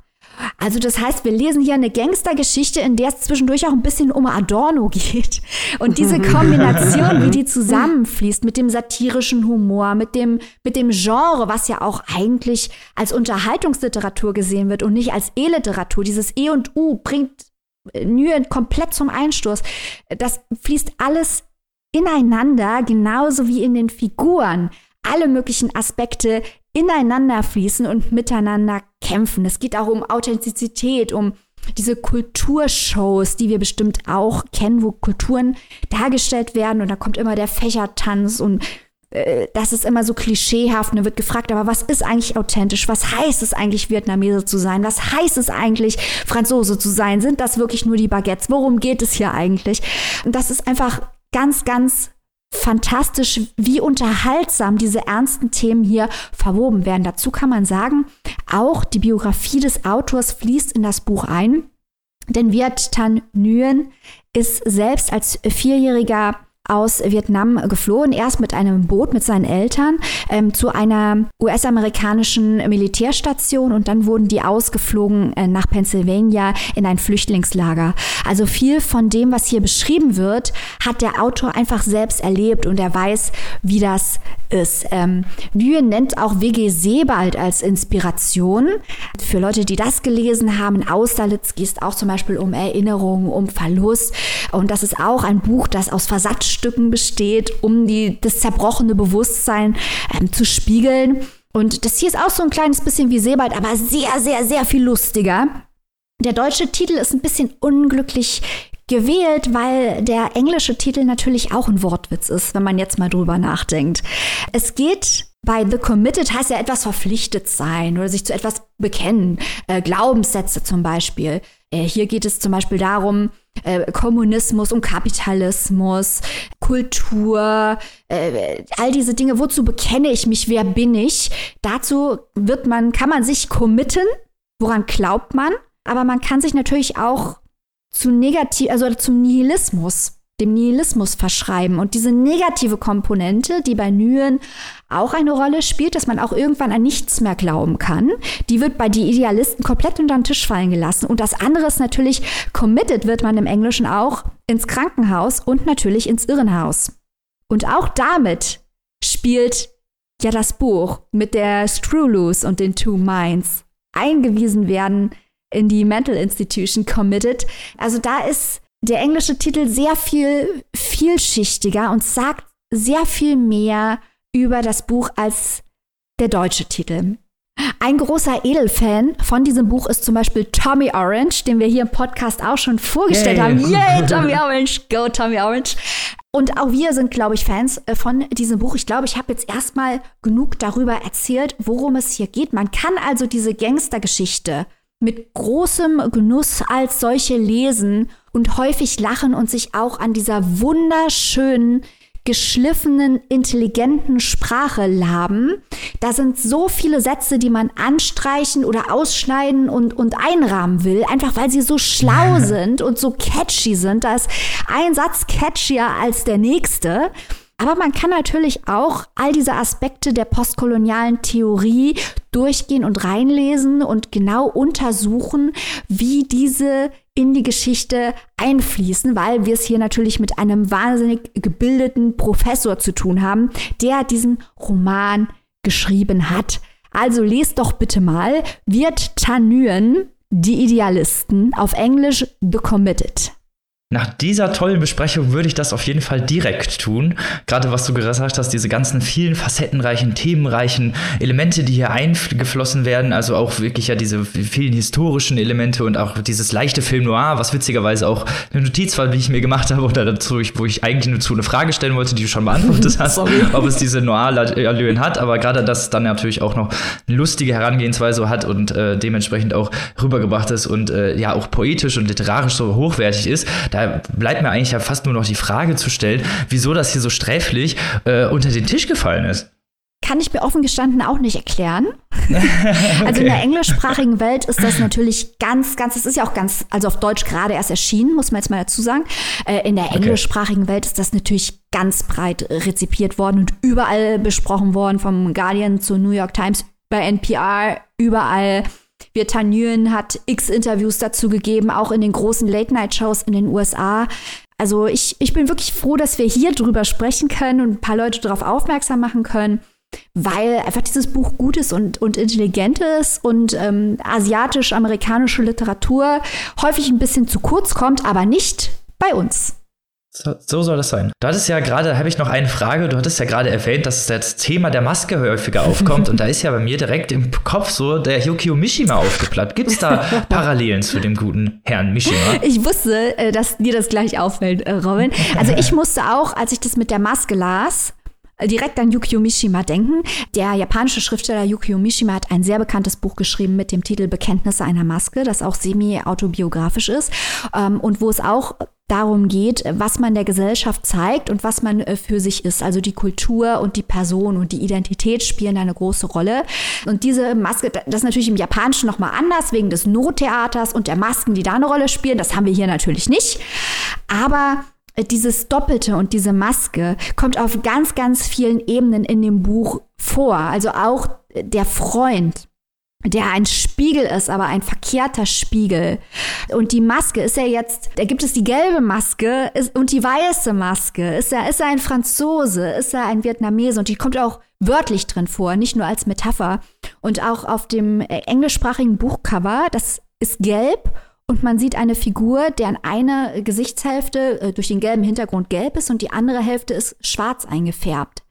Also das heißt, wir lesen hier eine Gangstergeschichte, in der es zwischendurch auch ein bisschen um Adorno geht. Und diese Kombination, wie die zusammenfließt mit dem satirischen Humor, mit dem, mit dem Genre, was ja auch eigentlich als Unterhaltungsliteratur gesehen wird und nicht als E-Literatur. Dieses E und U bringt Nguyen komplett zum Einsturz. Das fließt alles ineinander, genauso wie in den Figuren alle möglichen Aspekte ineinander fließen und miteinander kämpfen. Es geht auch um Authentizität, um diese Kulturshows, die wir bestimmt auch kennen, wo Kulturen dargestellt werden und da kommt immer der Fächertanz und das ist immer so klischeehaft da wird gefragt, aber was ist eigentlich authentisch? Was heißt es eigentlich, Vietnamese zu sein? Was heißt es eigentlich, Franzose zu sein? Sind das wirklich nur die Baguettes? Worum geht es hier eigentlich? Und das ist einfach ganz, ganz fantastisch, wie unterhaltsam diese ernsten Themen hier verwoben werden. Dazu kann man sagen, auch die Biografie des Autors fließt in das Buch ein. Denn Viet Tan Nguyen ist selbst als vierjähriger aus Vietnam geflohen, erst mit einem Boot mit seinen Eltern ähm, zu einer US-amerikanischen Militärstation und dann wurden die ausgeflogen äh, nach Pennsylvania in ein Flüchtlingslager. Also viel von dem, was hier beschrieben wird, hat der Autor einfach selbst erlebt und er weiß, wie das ist. Ähm, Nguyen nennt auch W.G. Sebald als Inspiration. Für Leute, die das gelesen haben, in Austerlitz geht es auch zum Beispiel um Erinnerungen, um Verlust. Und das ist auch ein Buch, das aus Versatzstücken besteht, um die, das zerbrochene Bewusstsein ähm, zu spiegeln. Und das hier ist auch so ein kleines bisschen wie Sebald, aber sehr, sehr, sehr viel lustiger. Der deutsche Titel ist ein bisschen unglücklich gewählt, weil der englische Titel natürlich auch ein Wortwitz ist, wenn man jetzt mal drüber nachdenkt. Es geht bei The Committed heißt ja etwas verpflichtet sein oder sich zu etwas bekennen. Äh, Glaubenssätze zum Beispiel. Äh, hier geht es zum Beispiel darum, äh, Kommunismus und Kapitalismus, Kultur, äh, all diese Dinge. Wozu bekenne ich mich? Wer bin ich? Dazu wird man, kann man sich committen. Woran glaubt man? Aber man kann sich natürlich auch zu negativ, also zum Nihilismus, dem Nihilismus verschreiben. Und diese negative Komponente, die bei Nyen auch eine Rolle spielt, dass man auch irgendwann an nichts mehr glauben kann, die wird bei die Idealisten komplett unter den Tisch fallen gelassen. Und das andere ist natürlich, committed wird man im Englischen auch ins Krankenhaus und natürlich ins Irrenhaus. Und auch damit spielt ja das Buch mit der Screw Loose und den Two Minds eingewiesen werden in die Mental Institution committed. Also da ist der englische Titel sehr viel vielschichtiger und sagt sehr viel mehr über das Buch als der deutsche Titel. Ein großer Edelfan von diesem Buch ist zum Beispiel Tommy Orange, den wir hier im Podcast auch schon vorgestellt Yay. haben. Yay, Tommy Orange, go Tommy Orange. Und auch wir sind, glaube ich, Fans äh, von diesem Buch. Ich glaube, ich habe jetzt erstmal genug darüber erzählt, worum es hier geht. Man kann also diese Gangstergeschichte mit großem Genuss als solche lesen und häufig lachen und sich auch an dieser wunderschönen geschliffenen, intelligenten Sprache laben. Da sind so viele Sätze, die man anstreichen oder ausschneiden und, und einrahmen will, einfach weil sie so schlau sind und so catchy sind. Da ist ein Satz catchier als der nächste. Aber man kann natürlich auch all diese Aspekte der postkolonialen Theorie durchgehen und reinlesen und genau untersuchen, wie diese in die Geschichte einfließen, weil wir es hier natürlich mit einem wahnsinnig gebildeten Professor zu tun haben, der diesen Roman geschrieben hat. Also lest doch bitte mal Wird Tanyen, die Idealisten, auf Englisch The Committed. Nach dieser tollen Besprechung würde ich das auf jeden Fall direkt tun. Gerade was du gesagt hast, diese ganzen vielen facettenreichen, themenreichen Elemente, die hier eingeflossen werden, also auch wirklich ja diese vielen historischen Elemente und auch dieses leichte Film Noir, was witzigerweise auch eine Notiz war, wie ich mir gemacht habe, oder dazu, wo ich eigentlich nur zu eine Frage stellen wollte, die du schon beantwortet hast, ob es diese Noir-Allüren hat, aber gerade, dass es dann natürlich auch noch eine lustige Herangehensweise hat und äh, dementsprechend auch rübergebracht ist und äh, ja auch poetisch und literarisch so hochwertig ist, da bleibt mir eigentlich ja fast nur noch die Frage zu stellen, wieso das hier so sträflich äh, unter den Tisch gefallen ist. Kann ich mir offen gestanden auch nicht erklären. okay. Also in der englischsprachigen Welt ist das natürlich ganz, ganz, es ist ja auch ganz, also auf Deutsch gerade erst erschienen, muss man jetzt mal dazu sagen. Äh, in der okay. englischsprachigen Welt ist das natürlich ganz breit rezipiert worden und überall besprochen worden, vom Guardian zur New York Times, bei NPR, überall Virta Nguyen hat x Interviews dazu gegeben, auch in den großen Late-Night-Shows in den USA. Also ich, ich bin wirklich froh, dass wir hier drüber sprechen können und ein paar Leute darauf aufmerksam machen können, weil einfach dieses Buch gut ist und, und intelligent ist und ähm, asiatisch-amerikanische Literatur häufig ein bisschen zu kurz kommt, aber nicht bei uns. So, so, soll das sein. Du hattest ja gerade, habe ich noch eine Frage, du hattest ja gerade erwähnt, dass das Thema der Maske häufiger aufkommt und da ist ja bei mir direkt im Kopf so der Yukio Mishima aufgeplappt. Gibt es da Parallelen zu dem guten Herrn Mishima? Ich wusste, äh, dass dir das gleich auffällt, äh, Robin. Also ich musste auch, als ich das mit der Maske las, direkt an Yukio Mishima denken. Der japanische Schriftsteller Yukio Mishima hat ein sehr bekanntes Buch geschrieben mit dem Titel Bekenntnisse einer Maske, das auch semi-autobiografisch ist ähm, und wo es auch darum geht, was man der Gesellschaft zeigt und was man äh, für sich ist. Also die Kultur und die Person und die Identität spielen eine große Rolle. Und diese Maske, das ist natürlich im Japanischen nochmal anders, wegen des Nottheaters und der Masken, die da eine Rolle spielen. Das haben wir hier natürlich nicht. Aber dieses Doppelte und diese Maske kommt auf ganz, ganz vielen Ebenen in dem Buch vor. Also auch der Freund, der ein Spiegel ist, aber ein verkehrter Spiegel. Und die Maske ist ja jetzt, da gibt es die gelbe Maske und die weiße Maske. Ist er, ist er ein Franzose? Ist er ein Vietnamese? Und die kommt auch wörtlich drin vor, nicht nur als Metapher. Und auch auf dem englischsprachigen Buchcover, das ist gelb und man sieht eine Figur, deren eine Gesichtshälfte äh, durch den gelben Hintergrund gelb ist und die andere Hälfte ist schwarz eingefärbt.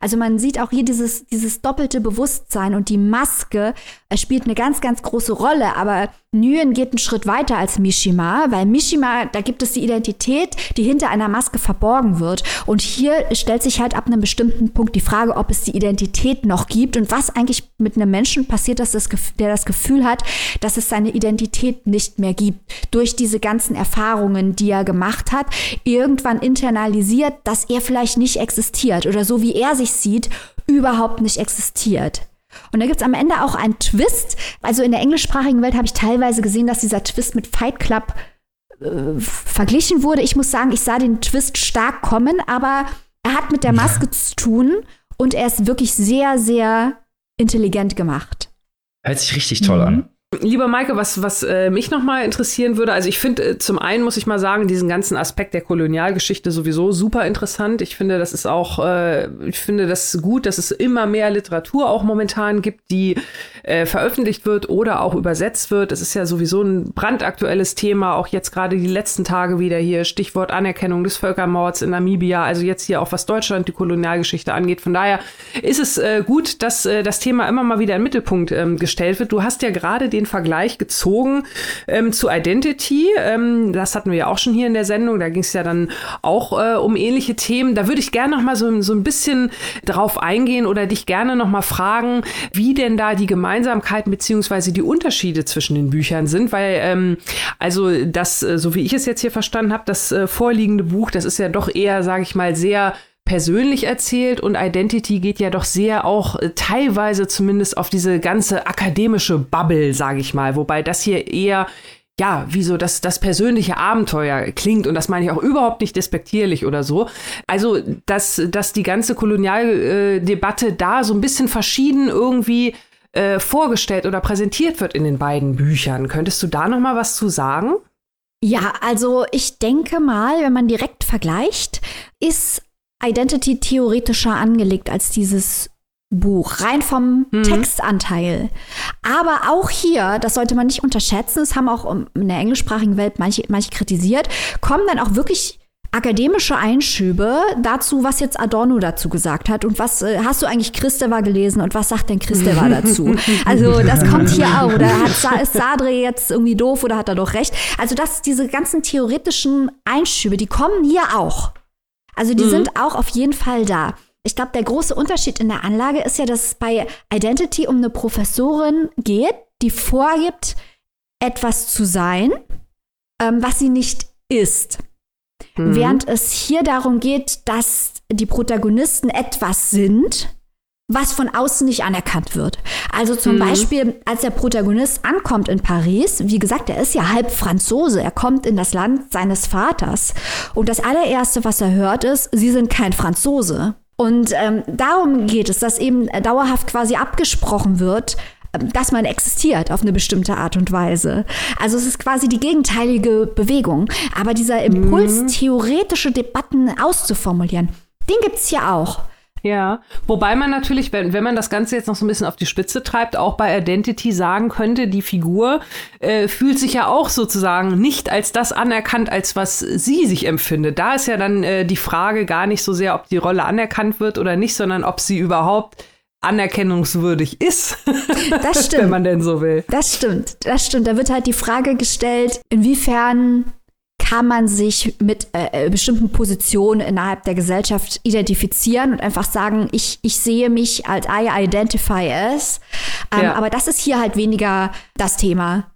Also man sieht auch hier dieses, dieses doppelte Bewusstsein und die Maske spielt eine ganz, ganz große Rolle. Aber Nguyen geht einen Schritt weiter als Mishima, weil Mishima, da gibt es die Identität, die hinter einer Maske verborgen wird. Und hier stellt sich halt ab einem bestimmten Punkt die Frage, ob es die Identität noch gibt und was eigentlich mit einem Menschen passiert, dass das, der das Gefühl hat, dass es seine Identität nicht mehr gibt. Durch diese ganzen Erfahrungen, die er gemacht hat, irgendwann internalisiert, dass er vielleicht nicht existiert oder so wie er sich sieht, überhaupt nicht existiert. Und da gibt es am Ende auch einen Twist. Also in der englischsprachigen Welt habe ich teilweise gesehen, dass dieser Twist mit Fight Club äh, verglichen wurde. Ich muss sagen, ich sah den Twist stark kommen, aber er hat mit der Maske ja. zu tun und er ist wirklich sehr, sehr intelligent gemacht. Hört sich richtig toll mhm. an. Lieber Maike, was, was äh, mich nochmal interessieren würde, also ich finde, äh, zum einen muss ich mal sagen, diesen ganzen Aspekt der Kolonialgeschichte sowieso super interessant. Ich finde, das ist auch, äh, ich finde das gut, dass es immer mehr Literatur auch momentan gibt, die äh, veröffentlicht wird oder auch übersetzt wird. Es ist ja sowieso ein brandaktuelles Thema, auch jetzt gerade die letzten Tage wieder hier, Stichwort Anerkennung des Völkermords in Namibia, also jetzt hier auch was Deutschland, die Kolonialgeschichte angeht. Von daher ist es äh, gut, dass äh, das Thema immer mal wieder in den Mittelpunkt ähm, gestellt wird. Du hast ja gerade den den Vergleich gezogen ähm, zu Identity. Ähm, das hatten wir ja auch schon hier in der Sendung. Da ging es ja dann auch äh, um ähnliche Themen. Da würde ich gerne noch mal so, so ein bisschen drauf eingehen oder dich gerne noch mal fragen, wie denn da die Gemeinsamkeiten beziehungsweise die Unterschiede zwischen den Büchern sind, weil ähm, also das, äh, so wie ich es jetzt hier verstanden habe, das äh, vorliegende Buch, das ist ja doch eher, sage ich mal, sehr persönlich erzählt und Identity geht ja doch sehr auch äh, teilweise zumindest auf diese ganze akademische Bubble, sage ich mal, wobei das hier eher ja, wie so das, das persönliche Abenteuer klingt und das meine ich auch überhaupt nicht despektierlich oder so. Also, dass, dass die ganze Kolonialdebatte da so ein bisschen verschieden irgendwie äh, vorgestellt oder präsentiert wird in den beiden Büchern. Könntest du da noch mal was zu sagen? Ja, also ich denke mal, wenn man direkt vergleicht, ist Identity theoretischer angelegt als dieses Buch, rein vom mhm. Textanteil. Aber auch hier, das sollte man nicht unterschätzen, es haben auch in der englischsprachigen Welt manche, manche kritisiert, kommen dann auch wirklich akademische Einschübe dazu, was jetzt Adorno dazu gesagt hat und was äh, hast du eigentlich Christeva gelesen und was sagt denn Christeva dazu? Also das kommt hier auch. Oder hat ist Sadre jetzt irgendwie doof oder hat er doch recht? Also das, diese ganzen theoretischen Einschübe, die kommen hier auch. Also die mhm. sind auch auf jeden Fall da. Ich glaube, der große Unterschied in der Anlage ist ja, dass es bei Identity um eine Professorin geht, die vorgibt, etwas zu sein, ähm, was sie nicht ist. Mhm. Während es hier darum geht, dass die Protagonisten etwas sind, was von außen nicht anerkannt wird. Also zum mhm. Beispiel, als der Protagonist ankommt in Paris, wie gesagt, er ist ja halb Franzose, er kommt in das Land seines Vaters. Und das allererste, was er hört, ist, sie sind kein Franzose. Und ähm, darum geht es, dass eben dauerhaft quasi abgesprochen wird, ähm, dass man existiert auf eine bestimmte Art und Weise. Also es ist quasi die gegenteilige Bewegung. Aber dieser Impuls, mhm. theoretische Debatten auszuformulieren, den gibt es hier auch. Ja, wobei man natürlich, wenn, wenn man das Ganze jetzt noch so ein bisschen auf die Spitze treibt, auch bei Identity sagen könnte, die Figur äh, fühlt sich ja auch sozusagen nicht als das anerkannt, als was sie sich empfindet. Da ist ja dann äh, die Frage gar nicht so sehr, ob die Rolle anerkannt wird oder nicht, sondern ob sie überhaupt anerkennungswürdig ist. Das stimmt. wenn man denn so will. Das stimmt, das stimmt. Da wird halt die Frage gestellt, inwiefern kann man sich mit äh, äh, bestimmten Positionen innerhalb der Gesellschaft identifizieren und einfach sagen, ich, ich sehe mich als I identify as. Ähm, ja. Aber das ist hier halt weniger das Thema.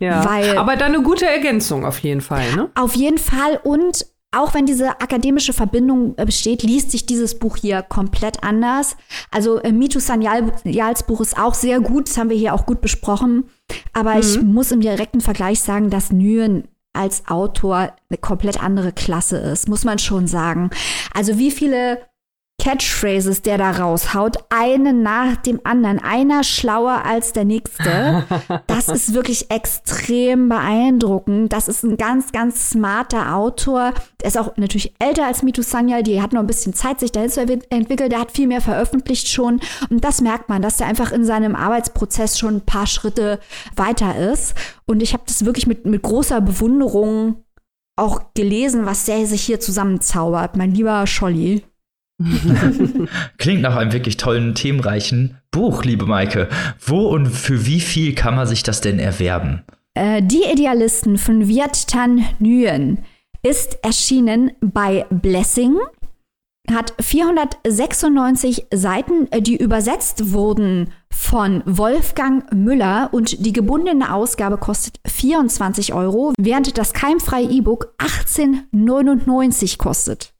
Ja, weil, aber dann eine gute Ergänzung auf jeden Fall, ne? Auf jeden Fall und auch wenn diese akademische Verbindung äh, besteht, liest sich dieses Buch hier komplett anders. Also äh, Mitu Sanyals Buch ist auch sehr gut, das haben wir hier auch gut besprochen. Aber mhm. ich muss im direkten Vergleich sagen, dass Nguyen als Autor eine komplett andere Klasse ist, muss man schon sagen. Also wie viele Catchphrases, der da raushaut, einen nach dem anderen, einer schlauer als der nächste. Das ist wirklich extrem beeindruckend. Das ist ein ganz, ganz smarter Autor. Der ist auch natürlich älter als Mitu Sanyal, die hat noch ein bisschen Zeit, sich dahin zu entwickeln. Der hat viel mehr veröffentlicht schon. Und das merkt man, dass der einfach in seinem Arbeitsprozess schon ein paar Schritte weiter ist. Und ich habe das wirklich mit, mit großer Bewunderung auch gelesen, was der sich hier zusammenzaubert, mein lieber Scholli. Klingt nach einem wirklich tollen, themenreichen Buch, liebe Maike. Wo und für wie viel kann man sich das denn erwerben? Äh, die Idealisten von Viet Tan Nguyen ist erschienen bei Blessing, hat 496 Seiten, die übersetzt wurden von Wolfgang Müller und die gebundene Ausgabe kostet 24 Euro, während das keimfreie E-Book 18,99 kostet.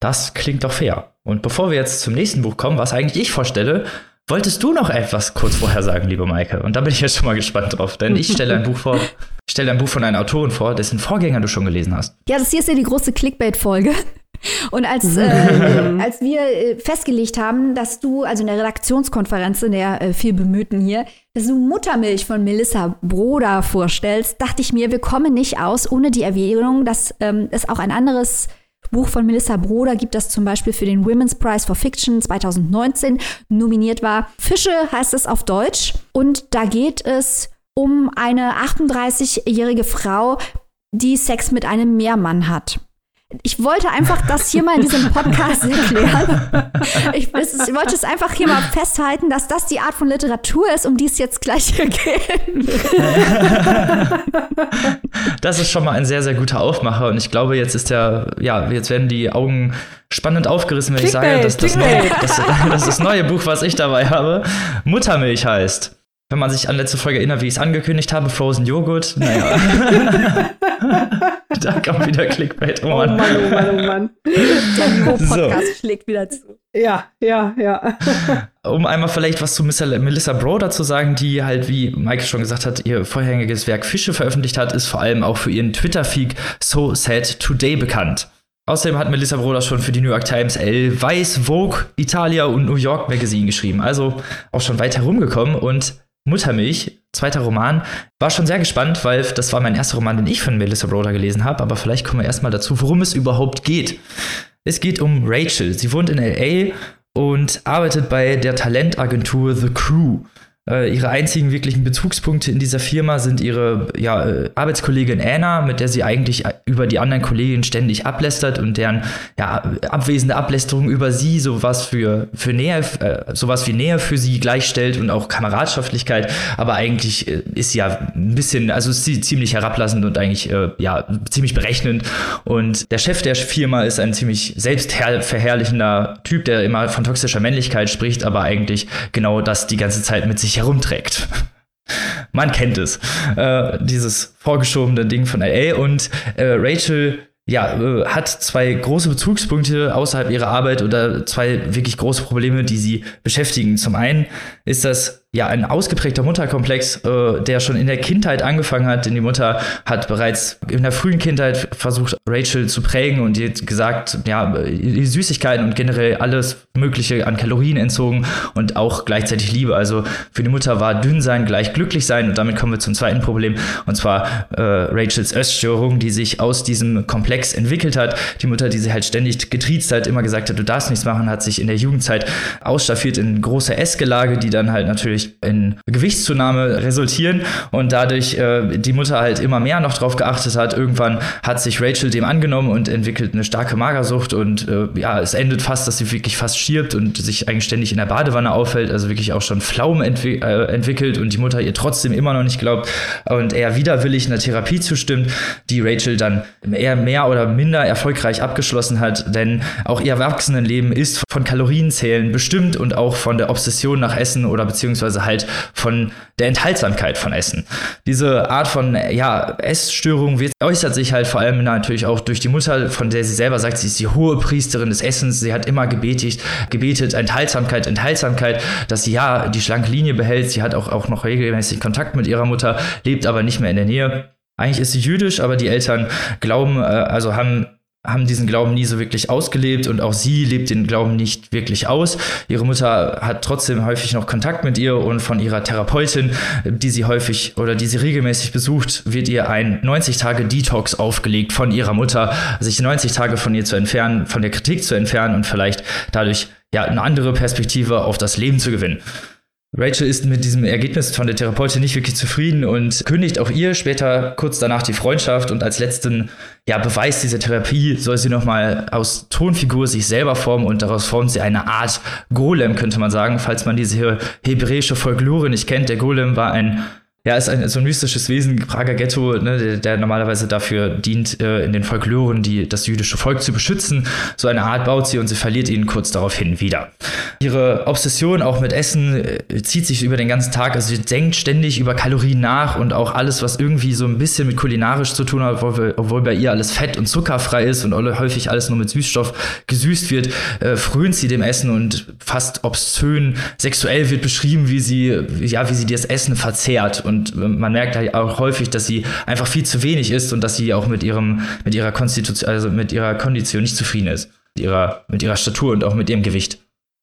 Das klingt doch fair. Und bevor wir jetzt zum nächsten Buch kommen, was eigentlich ich vorstelle, wolltest du noch etwas kurz vorher sagen, liebe Maike? Und da bin ich jetzt schon mal gespannt drauf, denn ich stelle ein Buch vor, ich stelle ein Buch von einer Autorin vor, dessen Vorgänger du schon gelesen hast. Ja, das hier ist ja die große Clickbait-Folge. Und als, äh, als wir äh, festgelegt haben, dass du, also in der Redaktionskonferenz, in der äh, viel bemühten hier, dass du Muttermilch von Melissa Broder vorstellst, dachte ich mir, wir kommen nicht aus ohne die Erwähnung, dass ähm, es auch ein anderes Buch von Melissa Broder gibt, das zum Beispiel für den Women's Prize for Fiction 2019 nominiert war. Fische heißt es auf Deutsch. Und da geht es um eine 38-jährige Frau, die Sex mit einem Meermann hat. Ich wollte einfach das hier mal in diesem Podcast erklären. Ich, ich, wollte es einfach hier mal festhalten, dass das die Art von Literatur ist, um die es jetzt gleich hier geht. Das ist schon mal ein sehr, sehr guter Aufmacher und ich glaube, jetzt ist der, ja, jetzt werden die Augen spannend aufgerissen, wenn Clickbait, ich sage, dass das, neue, das, das, das neue Buch, was ich dabei habe, Muttermilch heißt wenn man sich an letzte Folge erinnert, wie ich es angekündigt habe, Frozen Joghurt, naja. da kommt wieder Clickbait. Oh Mann, oh Mann, oh Mann, oh Mann. Der Niveau-Podcast so. schlägt wieder zu. Ja, ja, ja. um einmal vielleicht was zu Melissa Broder zu sagen, die halt, wie Mike schon gesagt hat, ihr vorheriges Werk Fische veröffentlicht hat, ist vor allem auch für ihren Twitter-Feed So Sad Today bekannt. Außerdem hat Melissa Broder schon für die New York Times, Elle, Weiß, Vogue, Italia und New York Magazine geschrieben. Also auch schon weit herumgekommen und Muttermilch, zweiter Roman, war schon sehr gespannt, weil das war mein erster Roman, den ich von Melissa Broder gelesen habe. Aber vielleicht kommen wir erstmal dazu, worum es überhaupt geht. Es geht um Rachel. Sie wohnt in LA und arbeitet bei der Talentagentur The Crew. Äh, ihre einzigen wirklichen Bezugspunkte in dieser Firma sind ihre ja, äh, Arbeitskollegin Anna, mit der sie eigentlich über die anderen Kolleginnen ständig ablästert und deren ja, abwesende Ablästerung über sie sowas für, für Nähe, äh, sowas wie Nähe für sie gleichstellt und auch Kameradschaftlichkeit. Aber eigentlich äh, ist sie ja ein bisschen, also sie ziemlich herablassend und eigentlich äh, ja, ziemlich berechnend. Und der Chef der Firma ist ein ziemlich selbstverherrlichender Typ, der immer von toxischer Männlichkeit spricht, aber eigentlich genau das die ganze Zeit mit sich herumträgt. Man kennt es. Äh, dieses vorgeschobene Ding von LA und äh, Rachel ja, äh, hat zwei große Bezugspunkte außerhalb ihrer Arbeit oder zwei wirklich große Probleme, die sie beschäftigen. Zum einen ist das ja ein ausgeprägter Mutterkomplex, äh, der schon in der Kindheit angefangen hat, denn die Mutter hat bereits in der frühen Kindheit versucht, Rachel zu prägen und ihr gesagt, ja, Süßigkeiten und generell alles Mögliche an Kalorien entzogen und auch gleichzeitig Liebe. Also für die Mutter war dünn sein gleich glücklich sein und damit kommen wir zum zweiten Problem und zwar äh, Rachels Essstörung, die sich aus diesem Komplex entwickelt hat. Die Mutter, die sie halt ständig getriezt hat, immer gesagt hat, du darfst nichts machen, hat sich in der Jugendzeit ausstaffiert in große Essgelage, die dann halt natürlich natürlich in Gewichtszunahme resultieren und dadurch äh, die Mutter halt immer mehr noch drauf geachtet hat. Irgendwann hat sich Rachel dem angenommen und entwickelt eine starke Magersucht und äh, ja, es endet fast, dass sie wirklich fast stirbt und sich eigentlich ständig in der Badewanne aufhält, also wirklich auch schon Pflaumen entwi äh, entwickelt und die Mutter ihr trotzdem immer noch nicht glaubt und er widerwillig einer Therapie zustimmt, die Rachel dann eher mehr oder minder erfolgreich abgeschlossen hat, denn auch ihr Erwachsenenleben ist von Kalorienzählen bestimmt und auch von der Obsession nach Essen oder beziehungsweise beziehungsweise halt von der Enthaltsamkeit von Essen. Diese Art von ja, Essstörung wird, äußert sich halt vor allem natürlich auch durch die Mutter, von der sie selber sagt, sie ist die hohe Priesterin des Essens. Sie hat immer gebetigt, gebetet, Enthaltsamkeit, Enthaltsamkeit, dass sie ja die schlanke Linie behält. Sie hat auch, auch noch regelmäßig Kontakt mit ihrer Mutter, lebt aber nicht mehr in der Nähe. Eigentlich ist sie jüdisch, aber die Eltern glauben, äh, also haben haben diesen Glauben nie so wirklich ausgelebt und auch sie lebt den Glauben nicht wirklich aus. Ihre Mutter hat trotzdem häufig noch Kontakt mit ihr und von ihrer Therapeutin, die sie häufig oder die sie regelmäßig besucht, wird ihr ein 90 Tage Detox aufgelegt von ihrer Mutter, sich 90 Tage von ihr zu entfernen, von der Kritik zu entfernen und vielleicht dadurch ja eine andere Perspektive auf das Leben zu gewinnen. Rachel ist mit diesem Ergebnis von der Therapeutin nicht wirklich zufrieden und kündigt auch ihr später kurz danach die Freundschaft und als letzten ja, Beweis dieser Therapie soll sie nochmal aus Tonfigur sich selber formen und daraus formt sie eine Art Golem, könnte man sagen, falls man diese hebräische Folklore nicht kennt. Der Golem war ein ja, ist ein, so ein mystisches Wesen, Prager Ghetto, ne, der, der normalerweise dafür dient, äh, in den Folkloren die, das jüdische Volk zu beschützen. So eine Art baut sie und sie verliert ihn kurz daraufhin wieder. Ihre Obsession auch mit Essen äh, zieht sich über den ganzen Tag. Also sie denkt ständig über Kalorien nach und auch alles, was irgendwie so ein bisschen mit kulinarisch zu tun hat, obwohl, obwohl bei ihr alles fett und zuckerfrei ist und häufig alles nur mit Süßstoff gesüßt wird, äh, frönt sie dem Essen und fast obszön sexuell wird beschrieben, wie sie, ja, wie sie das Essen verzehrt und man merkt halt auch häufig, dass sie einfach viel zu wenig ist und dass sie auch mit ihrem, mit ihrer Konstitution, also mit ihrer Kondition nicht zufrieden ist. Mit ihrer, mit ihrer Statur und auch mit ihrem Gewicht.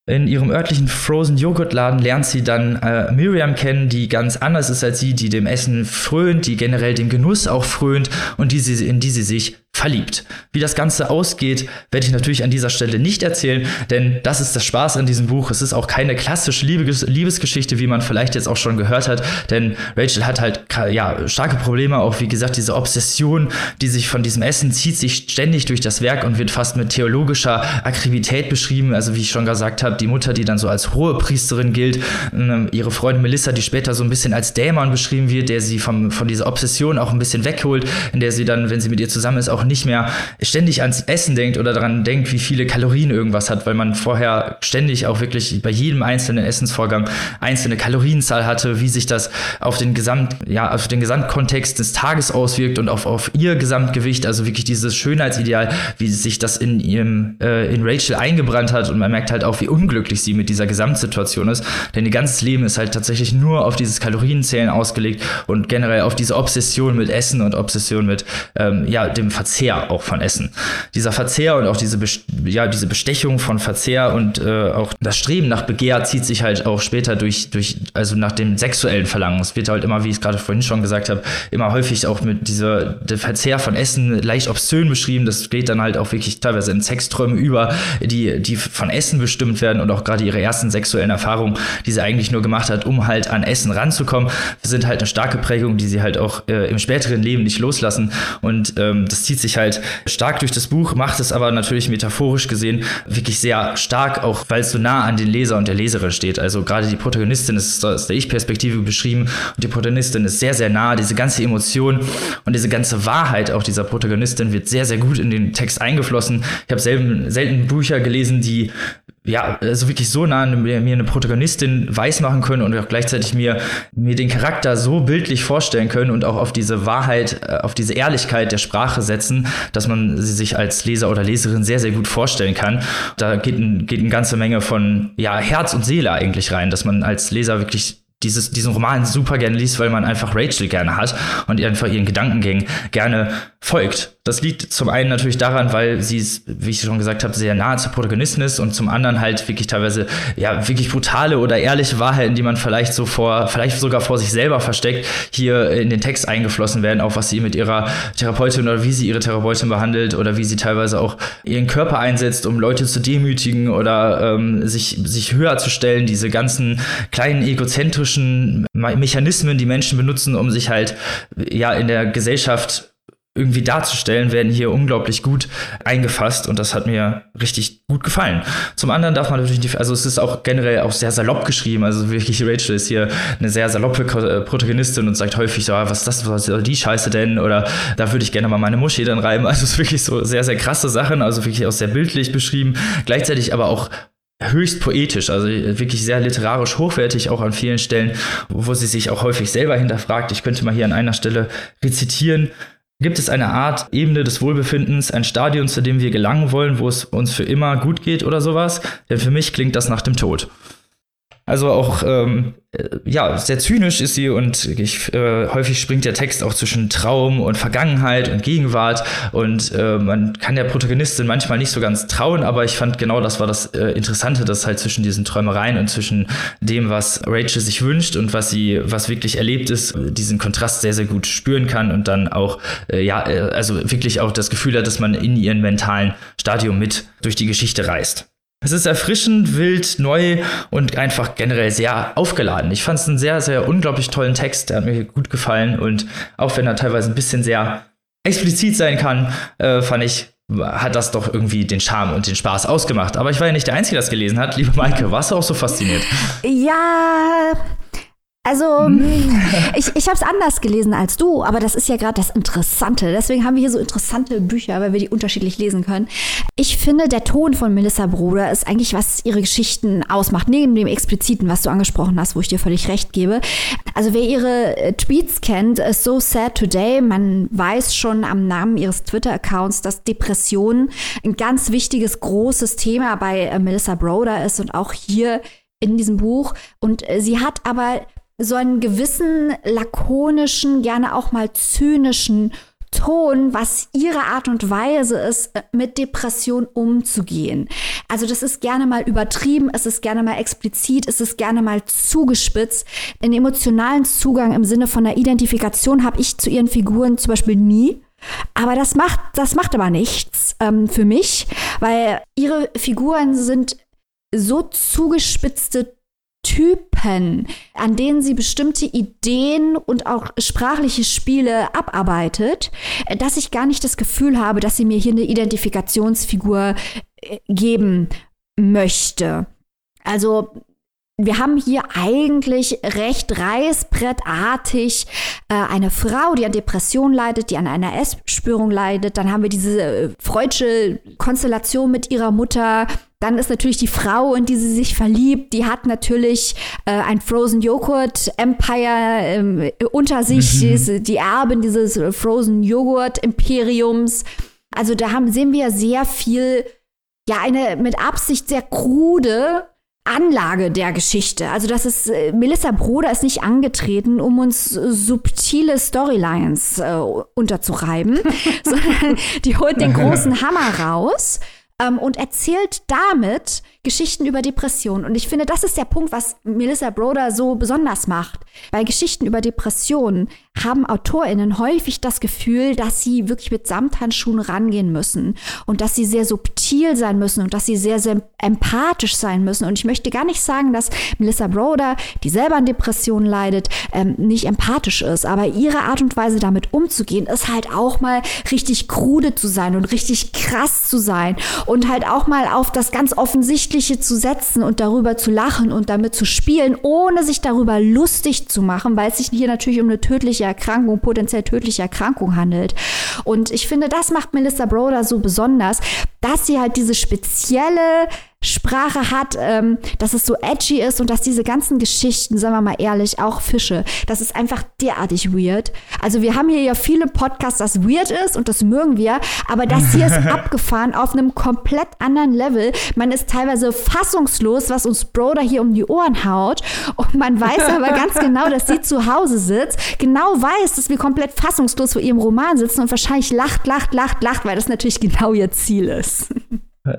In ihrem örtlichen Frozen Joghurt Laden lernt sie dann äh, Miriam kennen, die ganz anders ist als sie, die dem Essen frönt, die generell dem Genuss auch frönt und die sie, in die sie sich verliebt. Wie das Ganze ausgeht, werde ich natürlich an dieser Stelle nicht erzählen, denn das ist das Spaß an diesem Buch. Es ist auch keine klassische Liebes Liebesgeschichte, wie man vielleicht jetzt auch schon gehört hat, denn Rachel hat halt ja, starke Probleme, auch wie gesagt, diese Obsession, die sich von diesem Essen zieht sich ständig durch das Werk und wird fast mit theologischer Akribität beschrieben. Also wie ich schon gesagt habe, die Mutter, die dann so als hohe Priesterin gilt, ähm, ihre Freundin Melissa, die später so ein bisschen als Dämon beschrieben wird, der sie vom, von dieser Obsession auch ein bisschen wegholt, in der sie dann, wenn sie mit ihr zusammen ist, auch nicht mehr ständig ans Essen denkt oder daran denkt, wie viele Kalorien irgendwas hat, weil man vorher ständig auch wirklich bei jedem einzelnen Essensvorgang einzelne Kalorienzahl hatte, wie sich das auf den Gesamt, ja, auf den Gesamtkontext des Tages auswirkt und auf, auf ihr Gesamtgewicht, also wirklich dieses Schönheitsideal, wie sich das in ihrem, äh, in Rachel eingebrannt hat und man merkt halt auch, wie unglücklich sie mit dieser Gesamtsituation ist, denn ihr ganzes Leben ist halt tatsächlich nur auf dieses Kalorienzählen ausgelegt und generell auf diese Obsession mit Essen und Obsession mit, ähm, ja, dem Verzehr auch von Essen. Dieser Verzehr und auch diese, ja, diese Bestechung von Verzehr und äh, auch das Streben nach Begehr zieht sich halt auch später durch, durch, also nach dem sexuellen Verlangen. Es wird halt immer, wie ich es gerade vorhin schon gesagt habe, immer häufig auch mit dieser der Verzehr von Essen leicht obszön beschrieben. Das geht dann halt auch wirklich teilweise in Sexträume über, die, die von Essen bestimmt werden und auch gerade ihre ersten sexuellen Erfahrungen, die sie eigentlich nur gemacht hat, um halt an Essen ranzukommen, sind halt eine starke Prägung, die sie halt auch äh, im späteren Leben nicht loslassen. Und ähm, das zieht sich sich halt stark durch das Buch, macht es aber natürlich metaphorisch gesehen wirklich sehr stark, auch weil es so nah an den Leser und der Leserin steht. Also gerade die Protagonistin ist aus der Ich-Perspektive beschrieben und die Protagonistin ist sehr, sehr nah. Diese ganze Emotion und diese ganze Wahrheit auch dieser Protagonistin wird sehr, sehr gut in den Text eingeflossen. Ich habe selten, selten Bücher gelesen, die ja, also wirklich so nah mir, eine Protagonistin weiß machen können und auch gleichzeitig mir, mir den Charakter so bildlich vorstellen können und auch auf diese Wahrheit, äh, auf diese Ehrlichkeit der Sprache setzen, dass man sie sich als Leser oder Leserin sehr, sehr gut vorstellen kann. Da geht, ein, geht eine ganze Menge von ja, Herz und Seele eigentlich rein, dass man als Leser wirklich dieses, diesen Roman super gerne liest, weil man einfach Rachel gerne hat und einfach ihren Gedankengängen gerne folgt. Das liegt zum einen natürlich daran, weil sie wie ich schon gesagt habe, sehr nahe zur Protagonistin ist und zum anderen halt wirklich teilweise ja wirklich brutale oder ehrliche Wahrheiten, die man vielleicht so vor, vielleicht sogar vor sich selber versteckt, hier in den Text eingeflossen werden, auch was sie mit ihrer Therapeutin oder wie sie ihre Therapeutin behandelt oder wie sie teilweise auch ihren Körper einsetzt, um Leute zu demütigen oder ähm, sich, sich höher zu stellen, diese ganzen kleinen egozentrischen Mechanismen, die Menschen benutzen, um sich halt ja in der Gesellschaft irgendwie darzustellen, werden hier unglaublich gut eingefasst und das hat mir richtig gut gefallen. Zum anderen darf man natürlich nicht, also es ist auch generell auch sehr salopp geschrieben, also wirklich Rachel ist hier eine sehr saloppe äh, Protagonistin und sagt häufig so, ah, was ist das, was soll die Scheiße denn oder da würde ich gerne mal meine Muschi dann reiben, also es ist wirklich so sehr, sehr krasse Sachen, also wirklich auch sehr bildlich beschrieben, gleichzeitig aber auch höchst poetisch, also wirklich sehr literarisch hochwertig, auch an vielen Stellen, wo sie sich auch häufig selber hinterfragt. Ich könnte mal hier an einer Stelle rezitieren. Gibt es eine Art Ebene des Wohlbefindens, ein Stadion, zu dem wir gelangen wollen, wo es uns für immer gut geht oder sowas? Denn für mich klingt das nach dem Tod. Also auch ähm, äh, ja, sehr zynisch ist sie und ich, äh, häufig springt der Text auch zwischen Traum und Vergangenheit und Gegenwart und äh, man kann der Protagonistin manchmal nicht so ganz trauen, aber ich fand genau das war das äh, Interessante, dass halt zwischen diesen Träumereien und zwischen dem, was Rachel sich wünscht und was sie, was wirklich erlebt ist, diesen Kontrast sehr, sehr gut spüren kann und dann auch, äh, ja, äh, also wirklich auch das Gefühl hat, dass man in ihren mentalen Stadium mit durch die Geschichte reist. Es ist erfrischend, wild, neu und einfach generell sehr aufgeladen. Ich fand es einen sehr, sehr unglaublich tollen Text. Der hat mir gut gefallen und auch wenn er teilweise ein bisschen sehr explizit sein kann, äh, fand ich, hat das doch irgendwie den Charme und den Spaß ausgemacht. Aber ich war ja nicht der Einzige, der das gelesen hat. Liebe Maike, warst du auch so fasziniert? Ja, also, hm. ich, ich habe es anders gelesen als du, aber das ist ja gerade das Interessante. Deswegen haben wir hier so interessante Bücher, weil wir die unterschiedlich lesen können. Ich finde, der Ton von Melissa Bruder ist eigentlich, was ihre Geschichten ausmacht, neben dem Expliziten, was du angesprochen hast, wo ich dir völlig recht gebe. Also, wer ihre äh, Tweets kennt, ist So Sad Today, man weiß schon am Namen ihres Twitter-Accounts, dass Depressionen ein ganz wichtiges, großes Thema bei äh, Melissa Broder ist und auch hier in diesem Buch. Und äh, sie hat aber so einen gewissen lakonischen, gerne auch mal zynischen Ton, was ihre Art und Weise ist, äh, mit Depression umzugehen. Also das ist gerne mal übertrieben, es ist gerne mal explizit, es ist gerne mal zugespitzt. Den emotionalen Zugang im Sinne von der Identifikation habe ich zu ihren Figuren zum Beispiel nie. Aber das macht, das macht aber nichts ähm, für mich, weil ihre Figuren sind so zugespitzte Typen, an denen sie bestimmte Ideen und auch sprachliche Spiele abarbeitet, dass ich gar nicht das Gefühl habe, dass sie mir hier eine Identifikationsfigur äh, geben möchte. Also wir haben hier eigentlich recht reißbrettartig äh, eine Frau, die an Depression leidet, die an einer Essstörung leidet. Dann haben wir diese äh, freudsche Konstellation mit ihrer Mutter. Dann ist natürlich die Frau, in die sie sich verliebt, die hat natürlich äh, ein Frozen Joghurt Empire ähm, unter sich, mhm. die, die Erbin dieses Frozen Joghurt Imperiums. Also da haben, sehen wir sehr viel, ja, eine mit Absicht sehr krude Anlage der Geschichte. Also das ist, äh, Melissa Broder ist nicht angetreten, um uns subtile Storylines äh, unterzureiben, sondern die holt den großen Hammer raus ähm, und erzählt damit Geschichten über Depressionen. Und ich finde, das ist der Punkt, was Melissa Broder so besonders macht. Bei Geschichten über Depressionen haben AutorInnen häufig das Gefühl, dass sie wirklich mit Samthandschuhen rangehen müssen und dass sie sehr subtil sein müssen und dass sie sehr, sehr empathisch sein müssen. Und ich möchte gar nicht sagen, dass Melissa Broder, die selber an Depressionen leidet, ähm, nicht empathisch ist. Aber ihre Art und Weise, damit umzugehen, ist halt auch mal richtig krude zu sein und richtig krass zu sein und halt auch mal auf das ganz offensichtliche Offensichtliche zu setzen und darüber zu lachen und damit zu spielen, ohne sich darüber lustig zu machen, weil es sich hier natürlich um eine tödliche Erkrankung, potenziell tödliche Erkrankung handelt. Und ich finde, das macht Melissa Broder so besonders, dass sie halt diese spezielle Sprache hat, ähm, dass es so edgy ist und dass diese ganzen Geschichten, sagen wir mal ehrlich, auch Fische, das ist einfach derartig weird. Also wir haben hier ja viele Podcasts, das weird ist und das mögen wir, aber das hier ist abgefahren auf einem komplett anderen Level. Man ist teilweise fassungslos, was uns Broder hier um die Ohren haut und man weiß aber ganz genau, dass sie zu Hause sitzt, genau weiß, dass wir komplett fassungslos vor ihrem Roman sitzen und wahrscheinlich lacht, lacht, lacht, lacht, weil das natürlich genau ihr Ziel ist.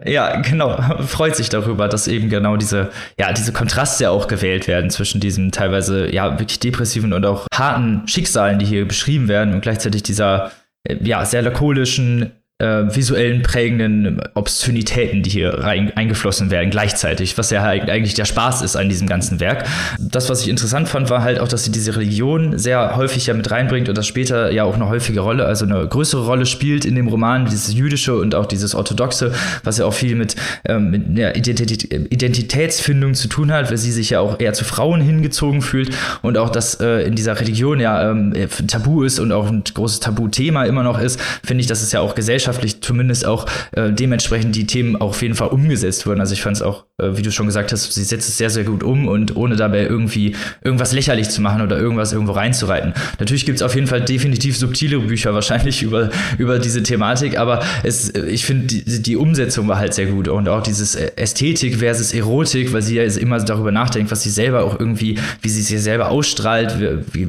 Ja, genau. Freut sich darüber, dass eben genau diese, ja, diese Kontraste auch gewählt werden zwischen diesen teilweise, ja, wirklich depressiven und auch harten Schicksalen, die hier beschrieben werden und gleichzeitig dieser, äh, ja, sehr lakonischen, äh, visuellen prägenden Obszönitäten, die hier rein, eingeflossen werden, gleichzeitig, was ja eigentlich der Spaß ist an diesem ganzen Werk. Das, was ich interessant fand, war halt auch, dass sie diese Religion sehr häufig ja mit reinbringt und das später ja auch eine häufige Rolle, also eine größere Rolle spielt in dem Roman, dieses jüdische und auch dieses orthodoxe, was ja auch viel mit, ähm, mit ja, Identität, Identitätsfindung zu tun hat, weil sie sich ja auch eher zu Frauen hingezogen fühlt und auch, dass äh, in dieser Religion ja ähm, Tabu ist und auch ein großes Tabuthema immer noch ist, finde ich, dass es ja auch gesellschaftlich gesellschaftlich zumindest auch äh, dementsprechend die Themen auch auf jeden Fall umgesetzt wurden. Also ich fand es auch, äh, wie du schon gesagt hast, sie setzt es sehr, sehr gut um und ohne dabei irgendwie irgendwas lächerlich zu machen oder irgendwas irgendwo reinzureiten. Natürlich gibt es auf jeden Fall definitiv subtile Bücher wahrscheinlich über, über diese Thematik, aber es, ich finde, die, die Umsetzung war halt sehr gut und auch dieses Ästhetik versus Erotik, weil sie ja immer darüber nachdenkt, was sie selber auch irgendwie, wie sie sich selber ausstrahlt,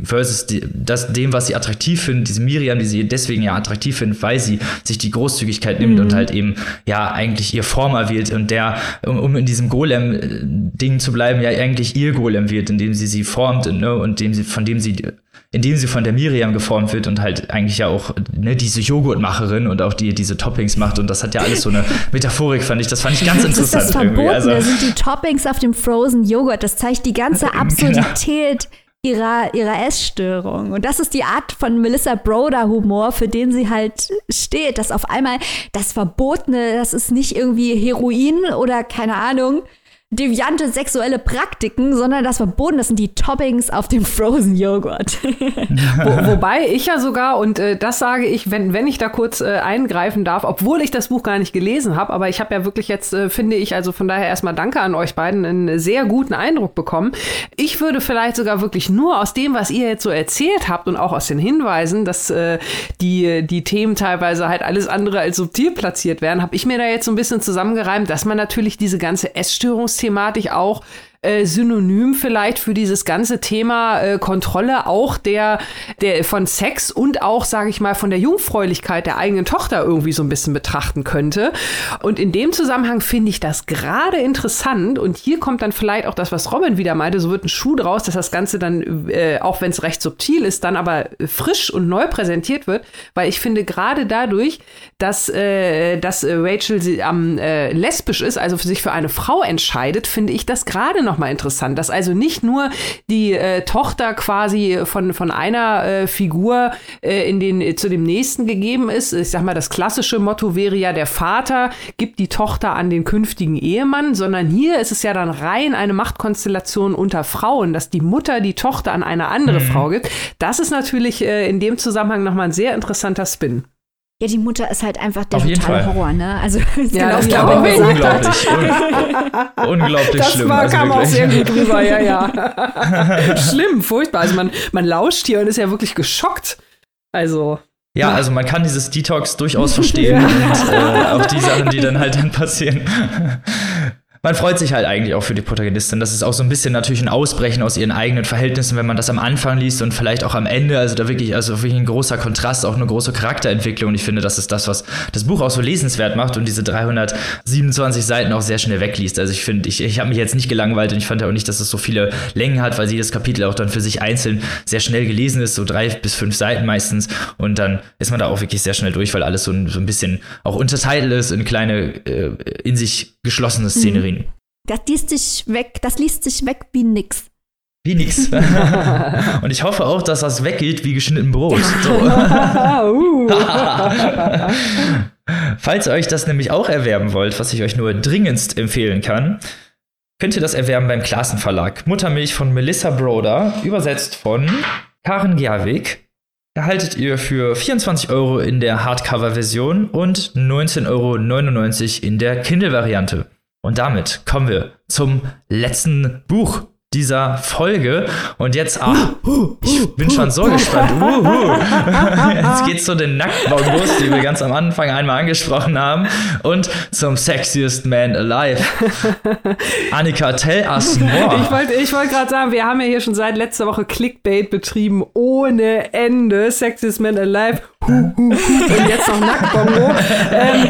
versus die, das, dem, was sie attraktiv findet, diese Miriam, die sie deswegen ja attraktiv findet, weil sie sich die die Großzügigkeit nimmt mhm. und halt eben ja eigentlich ihr Former wird und der, um, um in diesem Golem-Ding zu bleiben, ja eigentlich ihr Golem wird, indem sie sie formt ne, und dem sie, von dem sie indem sie von der Miriam geformt wird und halt eigentlich ja auch ne, diese Joghurtmacherin und auch die diese Toppings macht und das hat ja alles so eine Metaphorik, fand ich. Das fand ich ganz das interessant. Ist das Verbotene also, sind die Toppings auf dem Frozen Joghurt. Das zeigt die ganze genau. Absurdität ihrer, ihrer Essstörung. Und das ist die Art von Melissa Broder-Humor, für den sie halt steht. Dass auf einmal das Verbotene, das ist nicht irgendwie Heroin oder keine Ahnung, deviante sexuelle Praktiken, sondern das Verboten, das sind die Toppings auf dem Frozen Joghurt. Wo, wobei ich ja sogar, und äh, das sage ich, wenn, wenn ich da kurz äh, eingreifen darf, obwohl ich das Buch gar nicht gelesen habe, aber ich habe ja wirklich jetzt, äh, finde ich, also von daher erstmal danke an euch beiden, einen sehr guten Eindruck bekommen. Ich würde vielleicht sogar wirklich nur aus dem, was ihr jetzt so erzählt habt und auch aus den Hinweisen, dass äh, die, die Themen teilweise halt alles andere als subtil platziert werden, habe ich mir da jetzt so ein bisschen zusammengereimt, dass man natürlich diese ganze Essstörungs Thematik auch äh, Synonym vielleicht für dieses ganze Thema äh, Kontrolle auch der, der von Sex und auch, sage ich mal, von der Jungfräulichkeit der eigenen Tochter irgendwie so ein bisschen betrachten könnte. Und in dem Zusammenhang finde ich das gerade interessant. Und hier kommt dann vielleicht auch das, was Robin wieder meinte, so wird ein Schuh draus, dass das Ganze dann, äh, auch wenn es recht subtil ist, dann aber frisch und neu präsentiert wird. Weil ich finde gerade dadurch, dass, äh, dass Rachel sie, am äh, lesbisch ist, also für sich für eine Frau entscheidet, finde ich das gerade nochmal interessant, dass also nicht nur die äh, Tochter quasi von, von einer äh, Figur äh, in den, zu dem nächsten gegeben ist. Ich sag mal, das klassische Motto wäre ja, der Vater gibt die Tochter an den künftigen Ehemann, sondern hier ist es ja dann rein eine Machtkonstellation unter Frauen, dass die Mutter die Tochter an eine andere mhm. Frau gibt. Das ist natürlich äh, in dem Zusammenhang nochmal ein sehr interessanter Spin. Ja, die Mutter ist halt einfach der totale Horror, ne? Also ja, genau, das glaube ich unglaublich, un unglaublich das schlimm. Das also kam wirklich. auch sehr gut rüber, ja, ja. Schlimm, furchtbar. Also man, man lauscht hier und ist ja wirklich geschockt. Also. Ja, also man kann dieses Detox durchaus verstehen und äh, auch die Sachen, die dann halt dann passieren man freut sich halt eigentlich auch für die Protagonistin. Das ist auch so ein bisschen natürlich ein Ausbrechen aus ihren eigenen Verhältnissen, wenn man das am Anfang liest und vielleicht auch am Ende. Also da wirklich, also wirklich ein großer Kontrast, auch eine große Charakterentwicklung. Und ich finde, das ist das, was das Buch auch so lesenswert macht und diese 327 Seiten auch sehr schnell wegliest. Also ich finde, ich, ich habe mich jetzt nicht gelangweilt und ich fand ja auch nicht, dass es so viele Längen hat, weil jedes Kapitel auch dann für sich einzeln sehr schnell gelesen ist, so drei bis fünf Seiten meistens. Und dann ist man da auch wirklich sehr schnell durch, weil alles so ein, so ein bisschen auch unterteilt ist in kleine, äh, in sich geschlossene Szenerien. Mhm. Das liest sich weg, das liest sich weg wie nix. Wie nix. Und ich hoffe auch, dass das weggeht wie geschnitten Brot. So. Falls ihr euch das nämlich auch erwerben wollt, was ich euch nur dringendst empfehlen kann, könnt ihr das erwerben beim Klassenverlag. Muttermilch von Melissa Broder, übersetzt von Karen Gerwig. Erhaltet ihr für 24 Euro in der Hardcover-Version und 19,99 Euro in der Kindle-Variante. Und damit kommen wir zum letzten Buch dieser Folge. Und jetzt, ach, ich bin schon so gespannt. Jetzt geht's zu den Nacktbongos, die wir ganz am Anfang einmal angesprochen haben. Und zum Sexiest Man Alive. Annika, tell us more. Ich wollte ich wollt gerade sagen, wir haben ja hier schon seit letzter Woche Clickbait betrieben ohne Ende. Sexiest Man Alive. und jetzt noch Nacktbongo. ähm,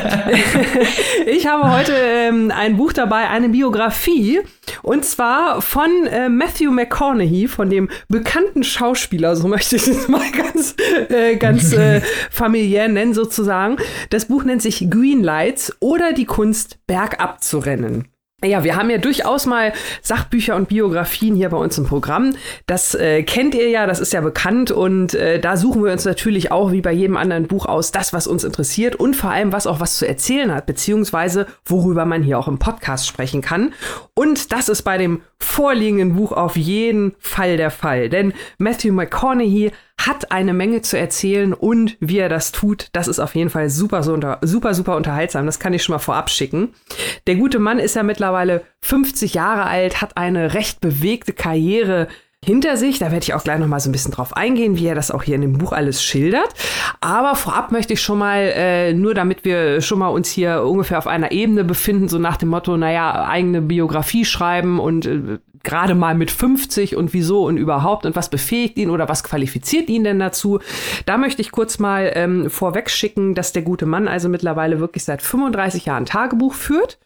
ich habe heute ähm, ein Buch dabei, eine Biografie. Und zwar von äh, Matthew McConaughey, von dem bekannten Schauspieler, so möchte ich es mal ganz, äh, ganz äh, familiär nennen sozusagen. Das Buch nennt sich Green Lights oder die Kunst, bergab zu rennen. Ja, wir haben ja durchaus mal Sachbücher und Biografien hier bei uns im Programm. Das äh, kennt ihr ja, das ist ja bekannt und äh, da suchen wir uns natürlich auch wie bei jedem anderen Buch aus das, was uns interessiert und vor allem, was auch was zu erzählen hat, beziehungsweise worüber man hier auch im Podcast sprechen kann. Und das ist bei dem vorliegenden Buch auf jeden Fall der Fall, denn Matthew McConaughey hat eine Menge zu erzählen und wie er das tut, das ist auf jeden Fall super, super, super unterhaltsam. Das kann ich schon mal vorab schicken. Der gute Mann ist ja mittlerweile 50 Jahre alt, hat eine recht bewegte Karriere hinter sich. Da werde ich auch gleich noch mal so ein bisschen drauf eingehen, wie er das auch hier in dem Buch alles schildert. Aber vorab möchte ich schon mal, äh, nur damit wir schon mal uns hier ungefähr auf einer Ebene befinden, so nach dem Motto, naja, eigene Biografie schreiben und äh, gerade mal mit 50 und wieso und überhaupt und was befähigt ihn oder was qualifiziert ihn denn dazu. Da möchte ich kurz mal ähm, vorweg schicken, dass der gute Mann also mittlerweile wirklich seit 35 Jahren Tagebuch führt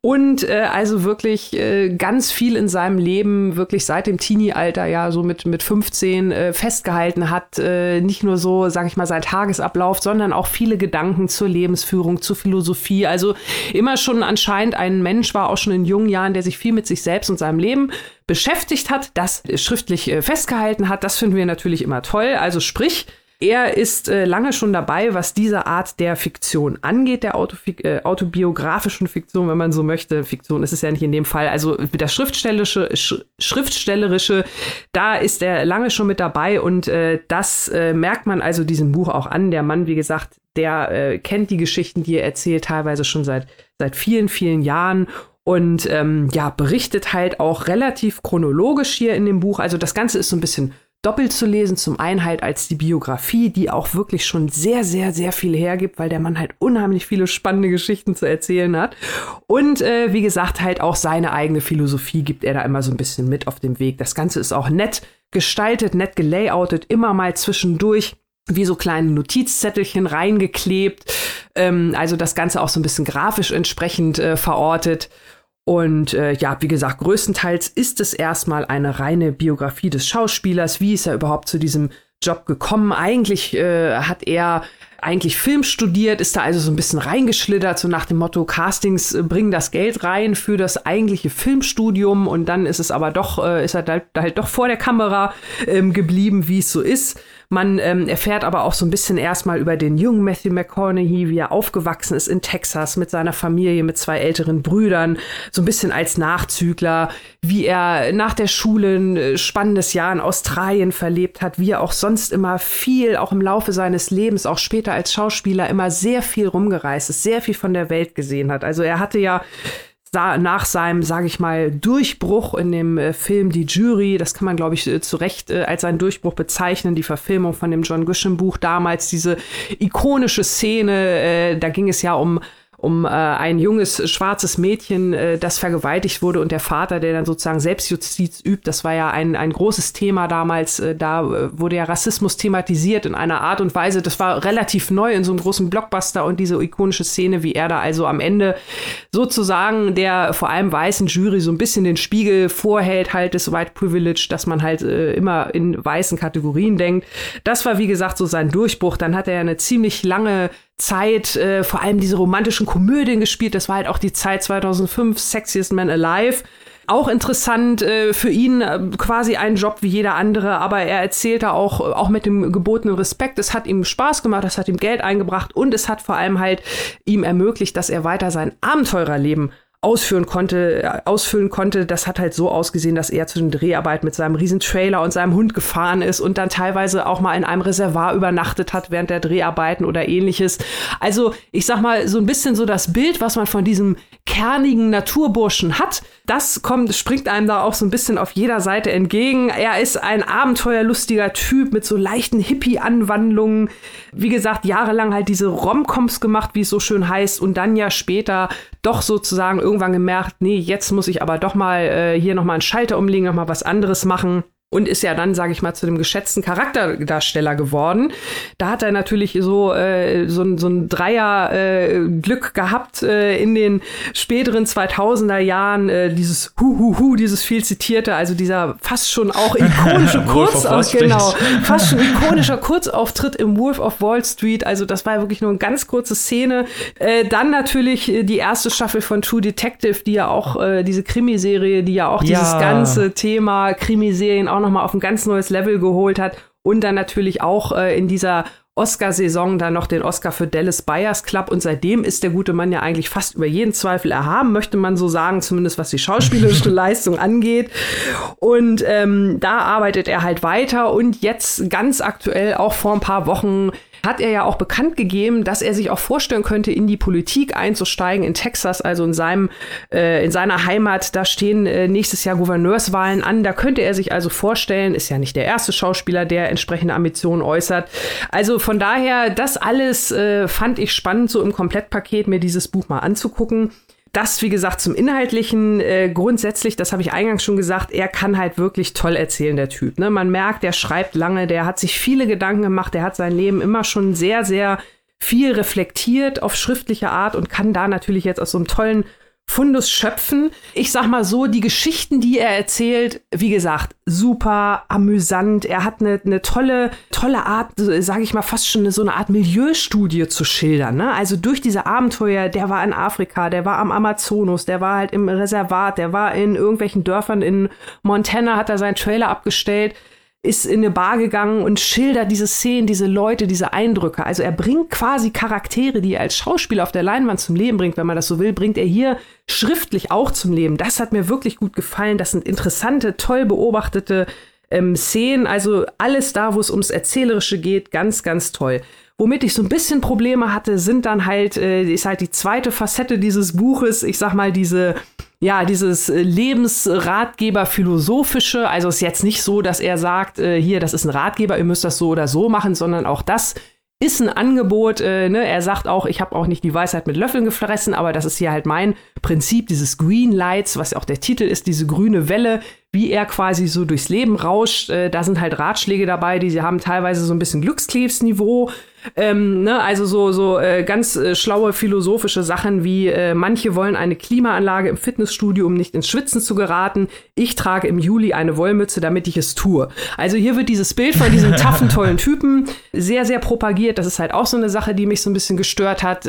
und äh, also wirklich äh, ganz viel in seinem Leben wirklich seit dem Teenie-Alter ja so mit mit 15 äh, festgehalten hat, äh, nicht nur so, sag ich mal, sein Tagesablauf, sondern auch viele Gedanken zur Lebensführung, zur Philosophie. Also immer schon anscheinend ein Mensch war auch schon in jungen Jahren, der sich viel mit sich selbst und seinem Leben beschäftigt hat, das schriftlich äh, festgehalten hat. Das finden wir natürlich immer toll. Also sprich, er ist äh, lange schon dabei, was diese Art der Fiktion angeht, der Autofik äh, autobiografischen Fiktion, wenn man so möchte. Fiktion ist es ja nicht in dem Fall. Also das Schriftstellerische, Sch Schriftstellerische, da ist er lange schon mit dabei und äh, das äh, merkt man also diesem Buch auch an. Der Mann, wie gesagt, der äh, kennt die Geschichten, die er erzählt, teilweise schon seit, seit vielen, vielen Jahren und ähm, ja, berichtet halt auch relativ chronologisch hier in dem Buch. Also das Ganze ist so ein bisschen doppelt zu lesen. Zum einen halt als die Biografie, die auch wirklich schon sehr, sehr, sehr viel hergibt, weil der Mann halt unheimlich viele spannende Geschichten zu erzählen hat. Und äh, wie gesagt, halt auch seine eigene Philosophie gibt er da immer so ein bisschen mit auf dem Weg. Das Ganze ist auch nett gestaltet, nett gelayoutet, immer mal zwischendurch wie so kleine Notizzettelchen reingeklebt. Ähm, also das Ganze auch so ein bisschen grafisch entsprechend äh, verortet. Und äh, ja, wie gesagt, größtenteils ist es erstmal eine reine Biografie des Schauspielers. Wie ist er überhaupt zu diesem Job gekommen? Eigentlich äh, hat er eigentlich Film studiert, ist da also so ein bisschen reingeschlittert, so nach dem Motto, Castings äh, bringen das Geld rein für das eigentliche Filmstudium und dann ist es aber doch, äh, ist er halt, halt doch vor der Kamera ähm, geblieben, wie es so ist. Man ähm, erfährt aber auch so ein bisschen erstmal über den jungen Matthew McConaughey, wie er aufgewachsen ist in Texas mit seiner Familie, mit zwei älteren Brüdern, so ein bisschen als Nachzügler, wie er nach der Schule ein äh, spannendes Jahr in Australien verlebt hat, wie er auch sonst immer viel, auch im Laufe seines Lebens, auch später als Schauspieler, immer sehr viel rumgereist ist, sehr viel von der Welt gesehen hat. Also er hatte ja nach seinem, sage ich mal, Durchbruch in dem äh, Film Die Jury, das kann man, glaube ich, äh, zu Recht äh, als seinen Durchbruch bezeichnen, die Verfilmung von dem John Grisham Buch damals, diese ikonische Szene, da ging es ja um um äh, ein junges schwarzes Mädchen, äh, das vergewaltigt wurde und der Vater, der dann sozusagen Selbstjustiz übt. Das war ja ein, ein großes Thema damals. Äh, da äh, wurde ja Rassismus thematisiert in einer Art und Weise. Das war relativ neu in so einem großen Blockbuster und diese ikonische Szene, wie er da also am Ende sozusagen der vor allem weißen Jury so ein bisschen den Spiegel vorhält, halt des White Privilege, dass man halt äh, immer in weißen Kategorien denkt. Das war, wie gesagt, so sein Durchbruch. Dann hat er eine ziemlich lange Zeit äh, vor allem diese romantischen Komödien gespielt. Das war halt auch die Zeit 2005, Sexiest Man Alive. Auch interessant äh, für ihn, äh, quasi ein Job wie jeder andere, aber er erzählte auch, auch mit dem gebotenen Respekt, es hat ihm Spaß gemacht, es hat ihm Geld eingebracht und es hat vor allem halt ihm ermöglicht, dass er weiter sein Abenteurerleben ausführen konnte, äh, ausfüllen konnte, das hat halt so ausgesehen, dass er zu den Dreharbeiten mit seinem riesen Trailer und seinem Hund gefahren ist und dann teilweise auch mal in einem Reservoir übernachtet hat während der Dreharbeiten oder ähnliches. Also, ich sag mal, so ein bisschen so das Bild, was man von diesem kernigen Naturburschen hat, das kommt, springt einem da auch so ein bisschen auf jeder Seite entgegen. Er ist ein abenteuerlustiger Typ mit so leichten Hippie-Anwandlungen. Wie gesagt, jahrelang halt diese Romcoms gemacht, wie es so schön heißt, und dann ja später doch sozusagen irgendwann gemerkt, nee, jetzt muss ich aber doch mal äh, hier noch mal einen Schalter umlegen, noch mal was anderes machen und ist ja dann, sage ich mal, zu dem geschätzten Charakterdarsteller geworden. Da hat er natürlich so äh, so, so ein Dreier äh, Glück gehabt äh, in den späteren 2000er Jahren äh, dieses Hu Hu Hu, dieses viel zitierte, also dieser fast schon auch ikonische Kurzauftritt, genau, fast schon ikonischer Kurzauftritt im Wolf of Wall Street. Also das war wirklich nur eine ganz kurze Szene. Äh, dann natürlich die erste Staffel von True Detective, die ja auch äh, diese Krimiserie, die ja auch ja. dieses ganze Thema Krimiserien auch nochmal auf ein ganz neues Level geholt hat und dann natürlich auch äh, in dieser Oscar-Saison dann noch den Oscar für Dallas Buyers Club und seitdem ist der gute Mann ja eigentlich fast über jeden Zweifel erhaben, möchte man so sagen, zumindest was die schauspielerische Leistung angeht. Und ähm, da arbeitet er halt weiter und jetzt ganz aktuell auch vor ein paar Wochen hat er ja auch bekannt gegeben, dass er sich auch vorstellen könnte, in die Politik einzusteigen in Texas, also in seinem äh, in seiner Heimat. Da stehen äh, nächstes Jahr Gouverneurswahlen an. Da könnte er sich also vorstellen, ist ja nicht der erste Schauspieler, der entsprechende Ambitionen äußert. Also von daher, das alles äh, fand ich spannend, so im Komplettpaket mir dieses Buch mal anzugucken das, wie gesagt, zum Inhaltlichen äh, grundsätzlich, das habe ich eingangs schon gesagt, er kann halt wirklich toll erzählen, der Typ. Ne? Man merkt, der schreibt lange, der hat sich viele Gedanken gemacht, der hat sein Leben immer schon sehr, sehr viel reflektiert auf schriftliche Art und kann da natürlich jetzt aus so einem tollen Fundus schöpfen. Ich sag mal so, die Geschichten, die er erzählt, wie gesagt, super amüsant. Er hat eine, eine tolle, tolle Art, sage ich mal, fast schon so eine Art Milieustudie zu schildern. Ne? Also durch diese Abenteuer, der war in Afrika, der war am Amazonas, der war halt im Reservat, der war in irgendwelchen Dörfern in Montana, hat er seinen Trailer abgestellt ist in eine Bar gegangen und schildert diese Szenen, diese Leute, diese Eindrücke. Also er bringt quasi Charaktere, die er als Schauspieler auf der Leinwand zum Leben bringt, wenn man das so will, bringt er hier schriftlich auch zum Leben. Das hat mir wirklich gut gefallen. Das sind interessante, toll beobachtete ähm, Szenen. Also alles da, wo es ums Erzählerische geht, ganz, ganz toll. Womit ich so ein bisschen Probleme hatte, sind dann halt, äh, ist halt die zweite Facette dieses Buches. Ich sag mal, diese ja, dieses äh, Lebensratgeber philosophische, also ist jetzt nicht so, dass er sagt, äh, hier, das ist ein Ratgeber, ihr müsst das so oder so machen, sondern auch das ist ein Angebot. Äh, ne? Er sagt auch, ich habe auch nicht die Weisheit mit Löffeln gefressen, aber das ist hier halt mein Prinzip, dieses Green Lights, was auch der Titel ist, diese grüne Welle, wie er quasi so durchs Leben rauscht. Äh, da sind halt Ratschläge dabei, die sie haben teilweise so ein bisschen Glückskrebsniveau. Ähm, ne, also so, so äh, ganz äh, schlaue philosophische Sachen wie äh, manche wollen eine Klimaanlage im Fitnessstudio, um nicht ins Schwitzen zu geraten. Ich trage im Juli eine Wollmütze, damit ich es tue. Also hier wird dieses Bild von diesem taffen, tollen Typen sehr, sehr propagiert. Das ist halt auch so eine Sache, die mich so ein bisschen gestört hat.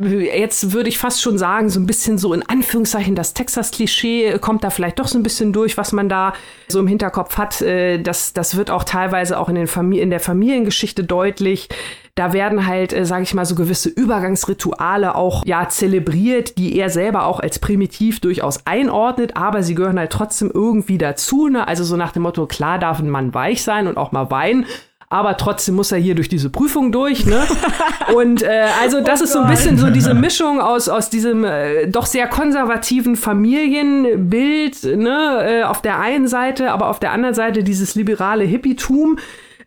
Jetzt würde ich fast schon sagen, so ein bisschen so in Anführungszeichen das Texas-Klischee kommt da vielleicht doch so ein bisschen durch, was man da so im Hinterkopf hat. Äh, das, das wird auch teilweise auch in, den Famili in der Familiengeschichte deutlich. Da werden halt, äh, sage ich mal, so gewisse Übergangsrituale auch ja zelebriert, die er selber auch als primitiv durchaus einordnet, aber sie gehören halt trotzdem irgendwie dazu. Ne? Also so nach dem Motto, klar darf ein Mann weich sein und auch mal weinen, aber trotzdem muss er hier durch diese Prüfung durch. Ne? Und äh, also das oh ist so ein bisschen so diese Mischung aus, aus diesem äh, doch sehr konservativen Familienbild ne? Äh, auf der einen Seite, aber auf der anderen Seite dieses liberale Hippietum.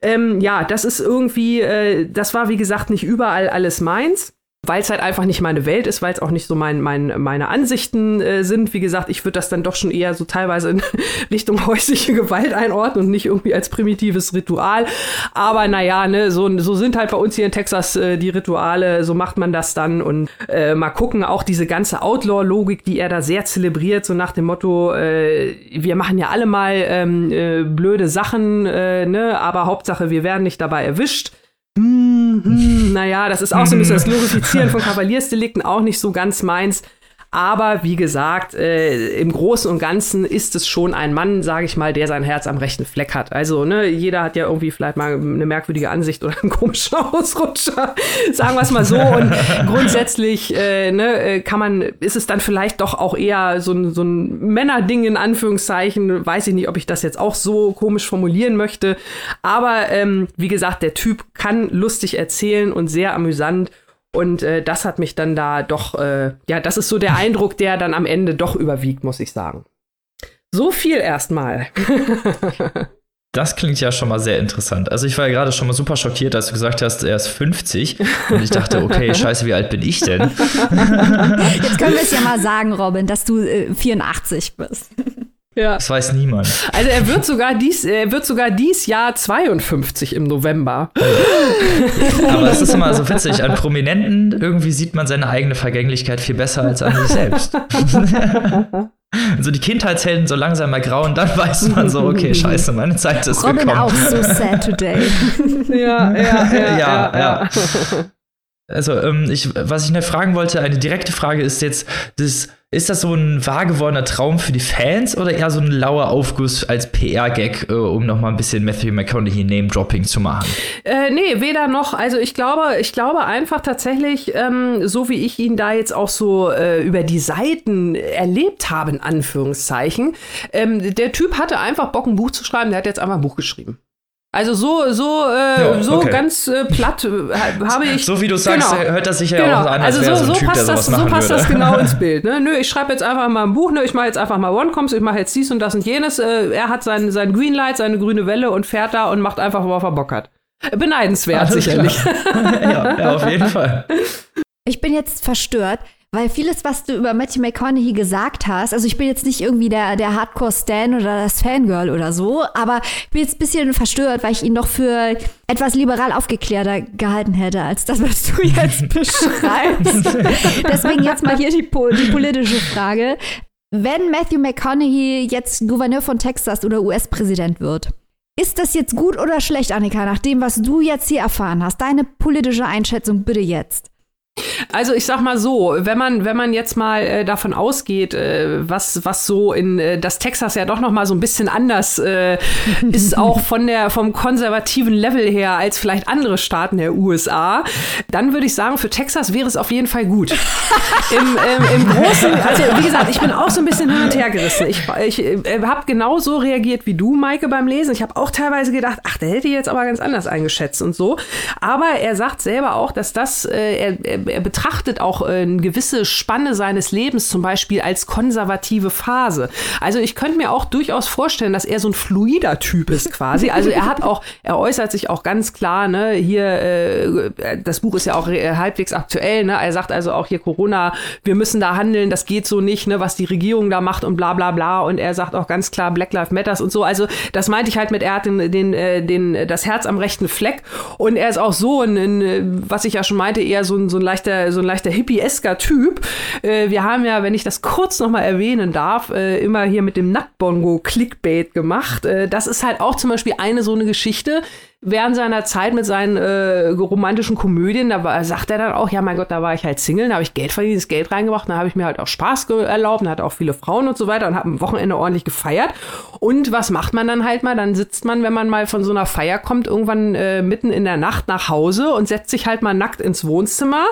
Ähm, ja, das ist irgendwie, äh, das war wie gesagt nicht überall alles meins weil es halt einfach nicht meine Welt ist, weil es auch nicht so mein, mein, meine Ansichten äh, sind. Wie gesagt, ich würde das dann doch schon eher so teilweise in Richtung häusliche Gewalt einordnen und nicht irgendwie als primitives Ritual. Aber naja, ne, so, so sind halt bei uns hier in Texas äh, die Rituale, so macht man das dann und äh, mal gucken, auch diese ganze Outlaw-Logik, die er da sehr zelebriert, so nach dem Motto, äh, wir machen ja alle mal ähm, äh, blöde Sachen, äh, ne, aber Hauptsache, wir werden nicht dabei erwischt hm, hm, naja, das ist auch so ein bisschen das Glorifizieren von Kavaliersdelikten, auch nicht so ganz meins. Aber wie gesagt, äh, im Großen und Ganzen ist es schon ein Mann, sage ich mal, der sein Herz am rechten Fleck hat. Also, ne, jeder hat ja irgendwie vielleicht mal eine merkwürdige Ansicht oder einen komischen Ausrutscher, sagen wir es mal so. Und grundsätzlich, äh, ne, äh, kann man, ist es dann vielleicht doch auch eher so ein, so ein Männerding in Anführungszeichen. Weiß ich nicht, ob ich das jetzt auch so komisch formulieren möchte. Aber ähm, wie gesagt, der Typ kann lustig erzählen und sehr amüsant. Und äh, das hat mich dann da doch, äh, ja, das ist so der Eindruck, der dann am Ende doch überwiegt, muss ich sagen. So viel erstmal. Das klingt ja schon mal sehr interessant. Also ich war ja gerade schon mal super schockiert, als du gesagt hast, er ist 50. Und ich dachte, okay, scheiße, wie alt bin ich denn? Jetzt können wir es ja mal sagen, Robin, dass du äh, 84 bist. Ja. Das weiß niemand. Also er wird sogar dies, er wird sogar dies Jahr 52 im November. Aber es ist immer so witzig. An Prominenten irgendwie sieht man seine eigene Vergänglichkeit viel besser als an sich selbst. so die Kindheitshelden so langsam mal grau und dann weiß man so, okay, scheiße, meine Zeit ist Robin gekommen. auch so sad today. ja, ja, ja, ja, ja. ja. Also, ähm, ich, was ich noch fragen wollte, eine direkte Frage ist jetzt, das, ist das so ein wahr gewordener Traum für die Fans oder eher so ein lauer Aufguss als PR-Gag, äh, um noch mal ein bisschen Matthew McConaughey Name-Dropping zu machen? Äh, nee, weder noch. Also ich glaube, ich glaube einfach tatsächlich, ähm, so wie ich ihn da jetzt auch so äh, über die Seiten erlebt habe, in Anführungszeichen, ähm, der Typ hatte einfach Bock, ein Buch zu schreiben, der hat jetzt einfach ein Buch geschrieben. Also so so äh, ja, so okay. ganz äh, platt äh, habe ich. So wie du sagst, genau. hört das sich ja genau. auch an, als also so, so, so typ, passt das, so passt das genau ins Bild. Ne? Nö, ich schreibe jetzt einfach mal ein Buch. Ne, ich mache jetzt einfach mal One-Coms, ich mache jetzt dies und das und jenes. Äh, er hat sein sein Greenlight, seine grüne Welle und fährt da und macht einfach, worauf er Bock hat. Beneidenswert Alles sicherlich. ja, ja, auf jeden Fall. Ich bin jetzt verstört. Weil vieles, was du über Matthew McConaughey gesagt hast, also ich bin jetzt nicht irgendwie der, der Hardcore-Stan oder das Fangirl oder so, aber ich bin jetzt ein bisschen verstört, weil ich ihn doch für etwas liberal aufgeklärter gehalten hätte, als das, was du jetzt beschreibst. Deswegen jetzt mal hier die, die politische Frage. Wenn Matthew McConaughey jetzt Gouverneur von Texas oder US-Präsident wird, ist das jetzt gut oder schlecht, Annika, nach dem, was du jetzt hier erfahren hast? Deine politische Einschätzung bitte jetzt. Also ich sag mal so, wenn man wenn man jetzt mal äh, davon ausgeht, äh, was was so in äh, das Texas ja doch noch mal so ein bisschen anders äh, ist auch von der vom konservativen Level her als vielleicht andere Staaten der USA, dann würde ich sagen, für Texas wäre es auf jeden Fall gut. Im, ähm, Im Großen, also wie gesagt, ich bin auch so ein bisschen hin und her gerissen. Ich, ich äh, habe genauso reagiert wie du, Maike, beim Lesen. Ich habe auch teilweise gedacht, ach, der hätte jetzt aber ganz anders eingeschätzt und so. Aber er sagt selber auch, dass das, äh, er, er betrachtet auch äh, eine gewisse Spanne seines Lebens zum Beispiel als konservative Phase. Also ich könnte mir auch durchaus vorstellen, dass er so ein fluider Typ ist quasi. Also er hat auch, er äußert sich auch ganz klar, ne, hier, äh, das Buch ist ja auch äh, halbwegs aktuell, ne, er sagt also auch hier Corona, wir müssen da handeln, das geht so nicht, ne, was die Regierung da macht und bla bla bla. Und er sagt auch ganz klar Black Lives Matters und so. Also das meinte ich halt mit, er hat den, den, äh, den, das Herz am rechten Fleck und er ist auch so ein, ein was ich ja schon meinte, eher so ein, so ein leichter, so ein leichter hippie-esker Typ. Äh, wir haben ja, wenn ich das kurz noch mal erwähnen darf, äh, immer hier mit dem Nacktbongo Clickbait gemacht. Äh, das ist halt auch zum Beispiel eine so eine Geschichte, während seiner Zeit mit seinen äh, romantischen Komödien, da war, sagt er dann auch, ja mein Gott, da war ich halt Single, da habe ich Geld verdient, das Geld reingebracht, da habe ich mir halt auch Spaß erlaubt, hatte auch viele Frauen und so weiter und habe am Wochenende ordentlich gefeiert. Und was macht man dann halt mal? Dann sitzt man, wenn man mal von so einer Feier kommt, irgendwann äh, mitten in der Nacht nach Hause und setzt sich halt mal nackt ins Wohnzimmer,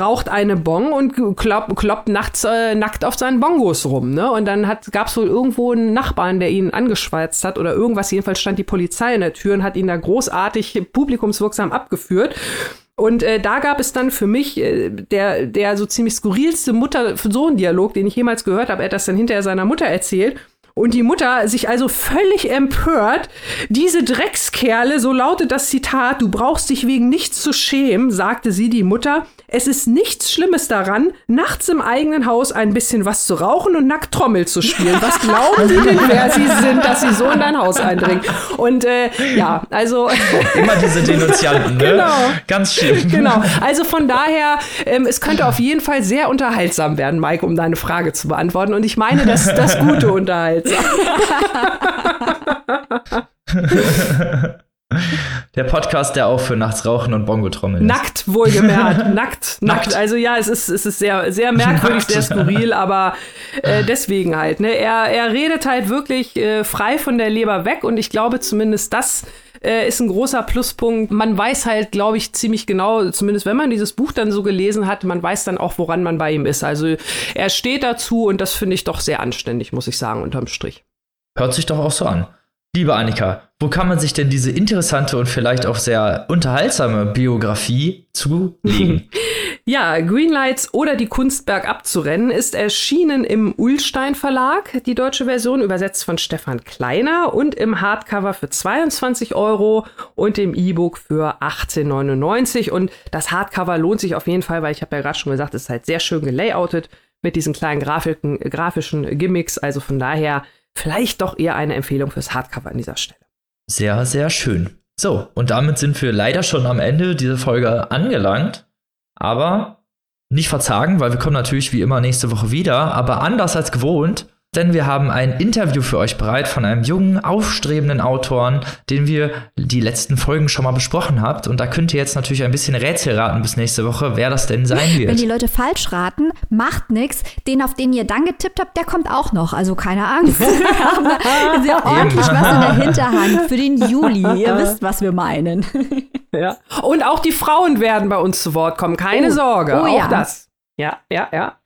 raucht eine Bong und kloppt, kloppt nachts äh, nackt auf seinen Bongos rum. Ne? Und dann gab es wohl irgendwo einen Nachbarn, der ihn angeschweizt hat oder irgendwas. Jedenfalls stand die Polizei in der Tür und hat ihn da groß großartig publikumswirksam abgeführt. Und äh, da gab es dann für mich äh, der, der so ziemlich skurrilste Mutter-Sohn-Dialog, den ich jemals gehört habe. Er hat das dann hinterher seiner Mutter erzählt. Und die Mutter sich also völlig empört. Diese Dreckskerle, so lautet das Zitat, du brauchst dich wegen nichts zu schämen, sagte sie, die Mutter. Es ist nichts Schlimmes daran, nachts im eigenen Haus ein bisschen was zu rauchen und nackt Trommel zu spielen. Was glauben Sie denn, wer Sie sind, dass Sie so in dein Haus eindringen? Und äh, ja, also. Immer diese Denunzianten, ne? Genau. Ganz schön. Genau. Also von daher, ähm, es könnte auf jeden Fall sehr unterhaltsam werden, Mike, um deine Frage zu beantworten. Und ich meine, das, das gute unterhaltsam. Der Podcast, der auch für nachts rauchen und Bongo trommeln Nackt, wohlgemerkt. nackt, nackt, nackt. Also ja, es ist, es ist sehr, sehr merkwürdig, nackt. sehr skurril, aber äh, deswegen halt. Ne? Er, er redet halt wirklich äh, frei von der Leber weg und ich glaube zumindest das äh, ist ein großer Pluspunkt. Man weiß halt, glaube ich, ziemlich genau, zumindest wenn man dieses Buch dann so gelesen hat, man weiß dann auch, woran man bei ihm ist. Also er steht dazu und das finde ich doch sehr anständig, muss ich sagen, unterm Strich. Hört sich doch auch so an. Liebe Annika, wo kann man sich denn diese interessante und vielleicht auch sehr unterhaltsame Biografie zulegen? Ja, Greenlights oder die Kunst bergab zu rennen ist erschienen im Ullstein Verlag, die deutsche Version, übersetzt von Stefan Kleiner und im Hardcover für 22 Euro und im E-Book für 18,99. Und das Hardcover lohnt sich auf jeden Fall, weil ich habe ja gerade schon gesagt, es ist halt sehr schön gelayoutet mit diesen kleinen Grafiken, grafischen Gimmicks. Also von daher vielleicht doch eher eine Empfehlung fürs Hardcover an dieser Stelle. Sehr, sehr schön. So, und damit sind wir leider schon am Ende dieser Folge angelangt. Aber nicht verzagen, weil wir kommen natürlich wie immer nächste Woche wieder. Aber anders als gewohnt denn wir haben ein Interview für euch bereit von einem jungen, aufstrebenden Autoren, den wir die letzten Folgen schon mal besprochen habt. Und da könnt ihr jetzt natürlich ein bisschen Rätsel raten bis nächste Woche, wer das denn sein wird. Wenn die Leute falsch raten, macht nichts. Den, auf den ihr dann getippt habt, der kommt auch noch. Also keine Angst. wir haben da sehr ordentlich was in der Hinterhand für den Juli. Ihr wisst, was wir meinen. ja. Und auch die Frauen werden bei uns zu Wort kommen. Keine oh. Sorge. Oh, auch ja. das. Ja, ja, ja.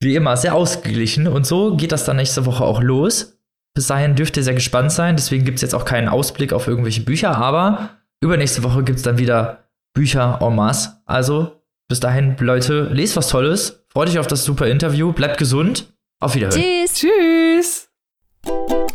Wie immer, sehr ausgeglichen. Und so geht das dann nächste Woche auch los. Bis dahin dürft ihr sehr gespannt sein. Deswegen gibt es jetzt auch keinen Ausblick auf irgendwelche Bücher. Aber übernächste Woche gibt es dann wieder Bücher en masse. Also bis dahin, Leute, lest was Tolles. Freut euch auf das super Interview. Bleibt gesund. Auf Wiederhören. Tschüss. Tschüss.